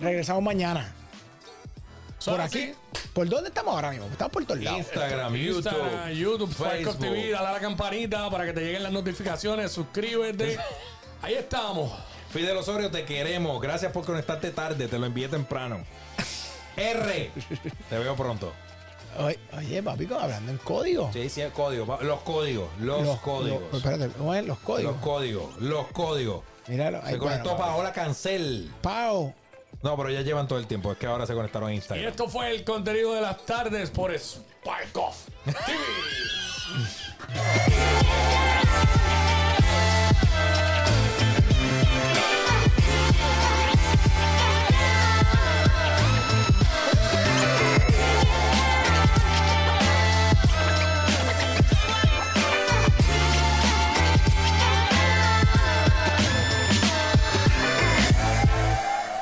regresamos mañana. ¿Son Por aquí. ¿Por dónde estamos ahora mismo? Estamos por todos lados. Instagram, YouTube, Instagram, YouTube, Facebook. Facebook TV, dale a la campanita para que te lleguen las notificaciones, suscríbete. Ahí estamos. Fidel Osorio, te queremos. Gracias por conectarte tarde. Te lo envié temprano. R. Te veo pronto. Oye, papi, hablando en código. Sí, sí, el código. Los códigos. Los, códigos. los- espérate, ¿cómo es? Los códigos. los códigos. Los códigos. Míralo. Se conectó Paola Cancel. Pao. No, pero ya llevan todo el tiempo. Es que ahora se conectaron a Instagram. Y esto fue el contenido de las tardes por Spark Off TV.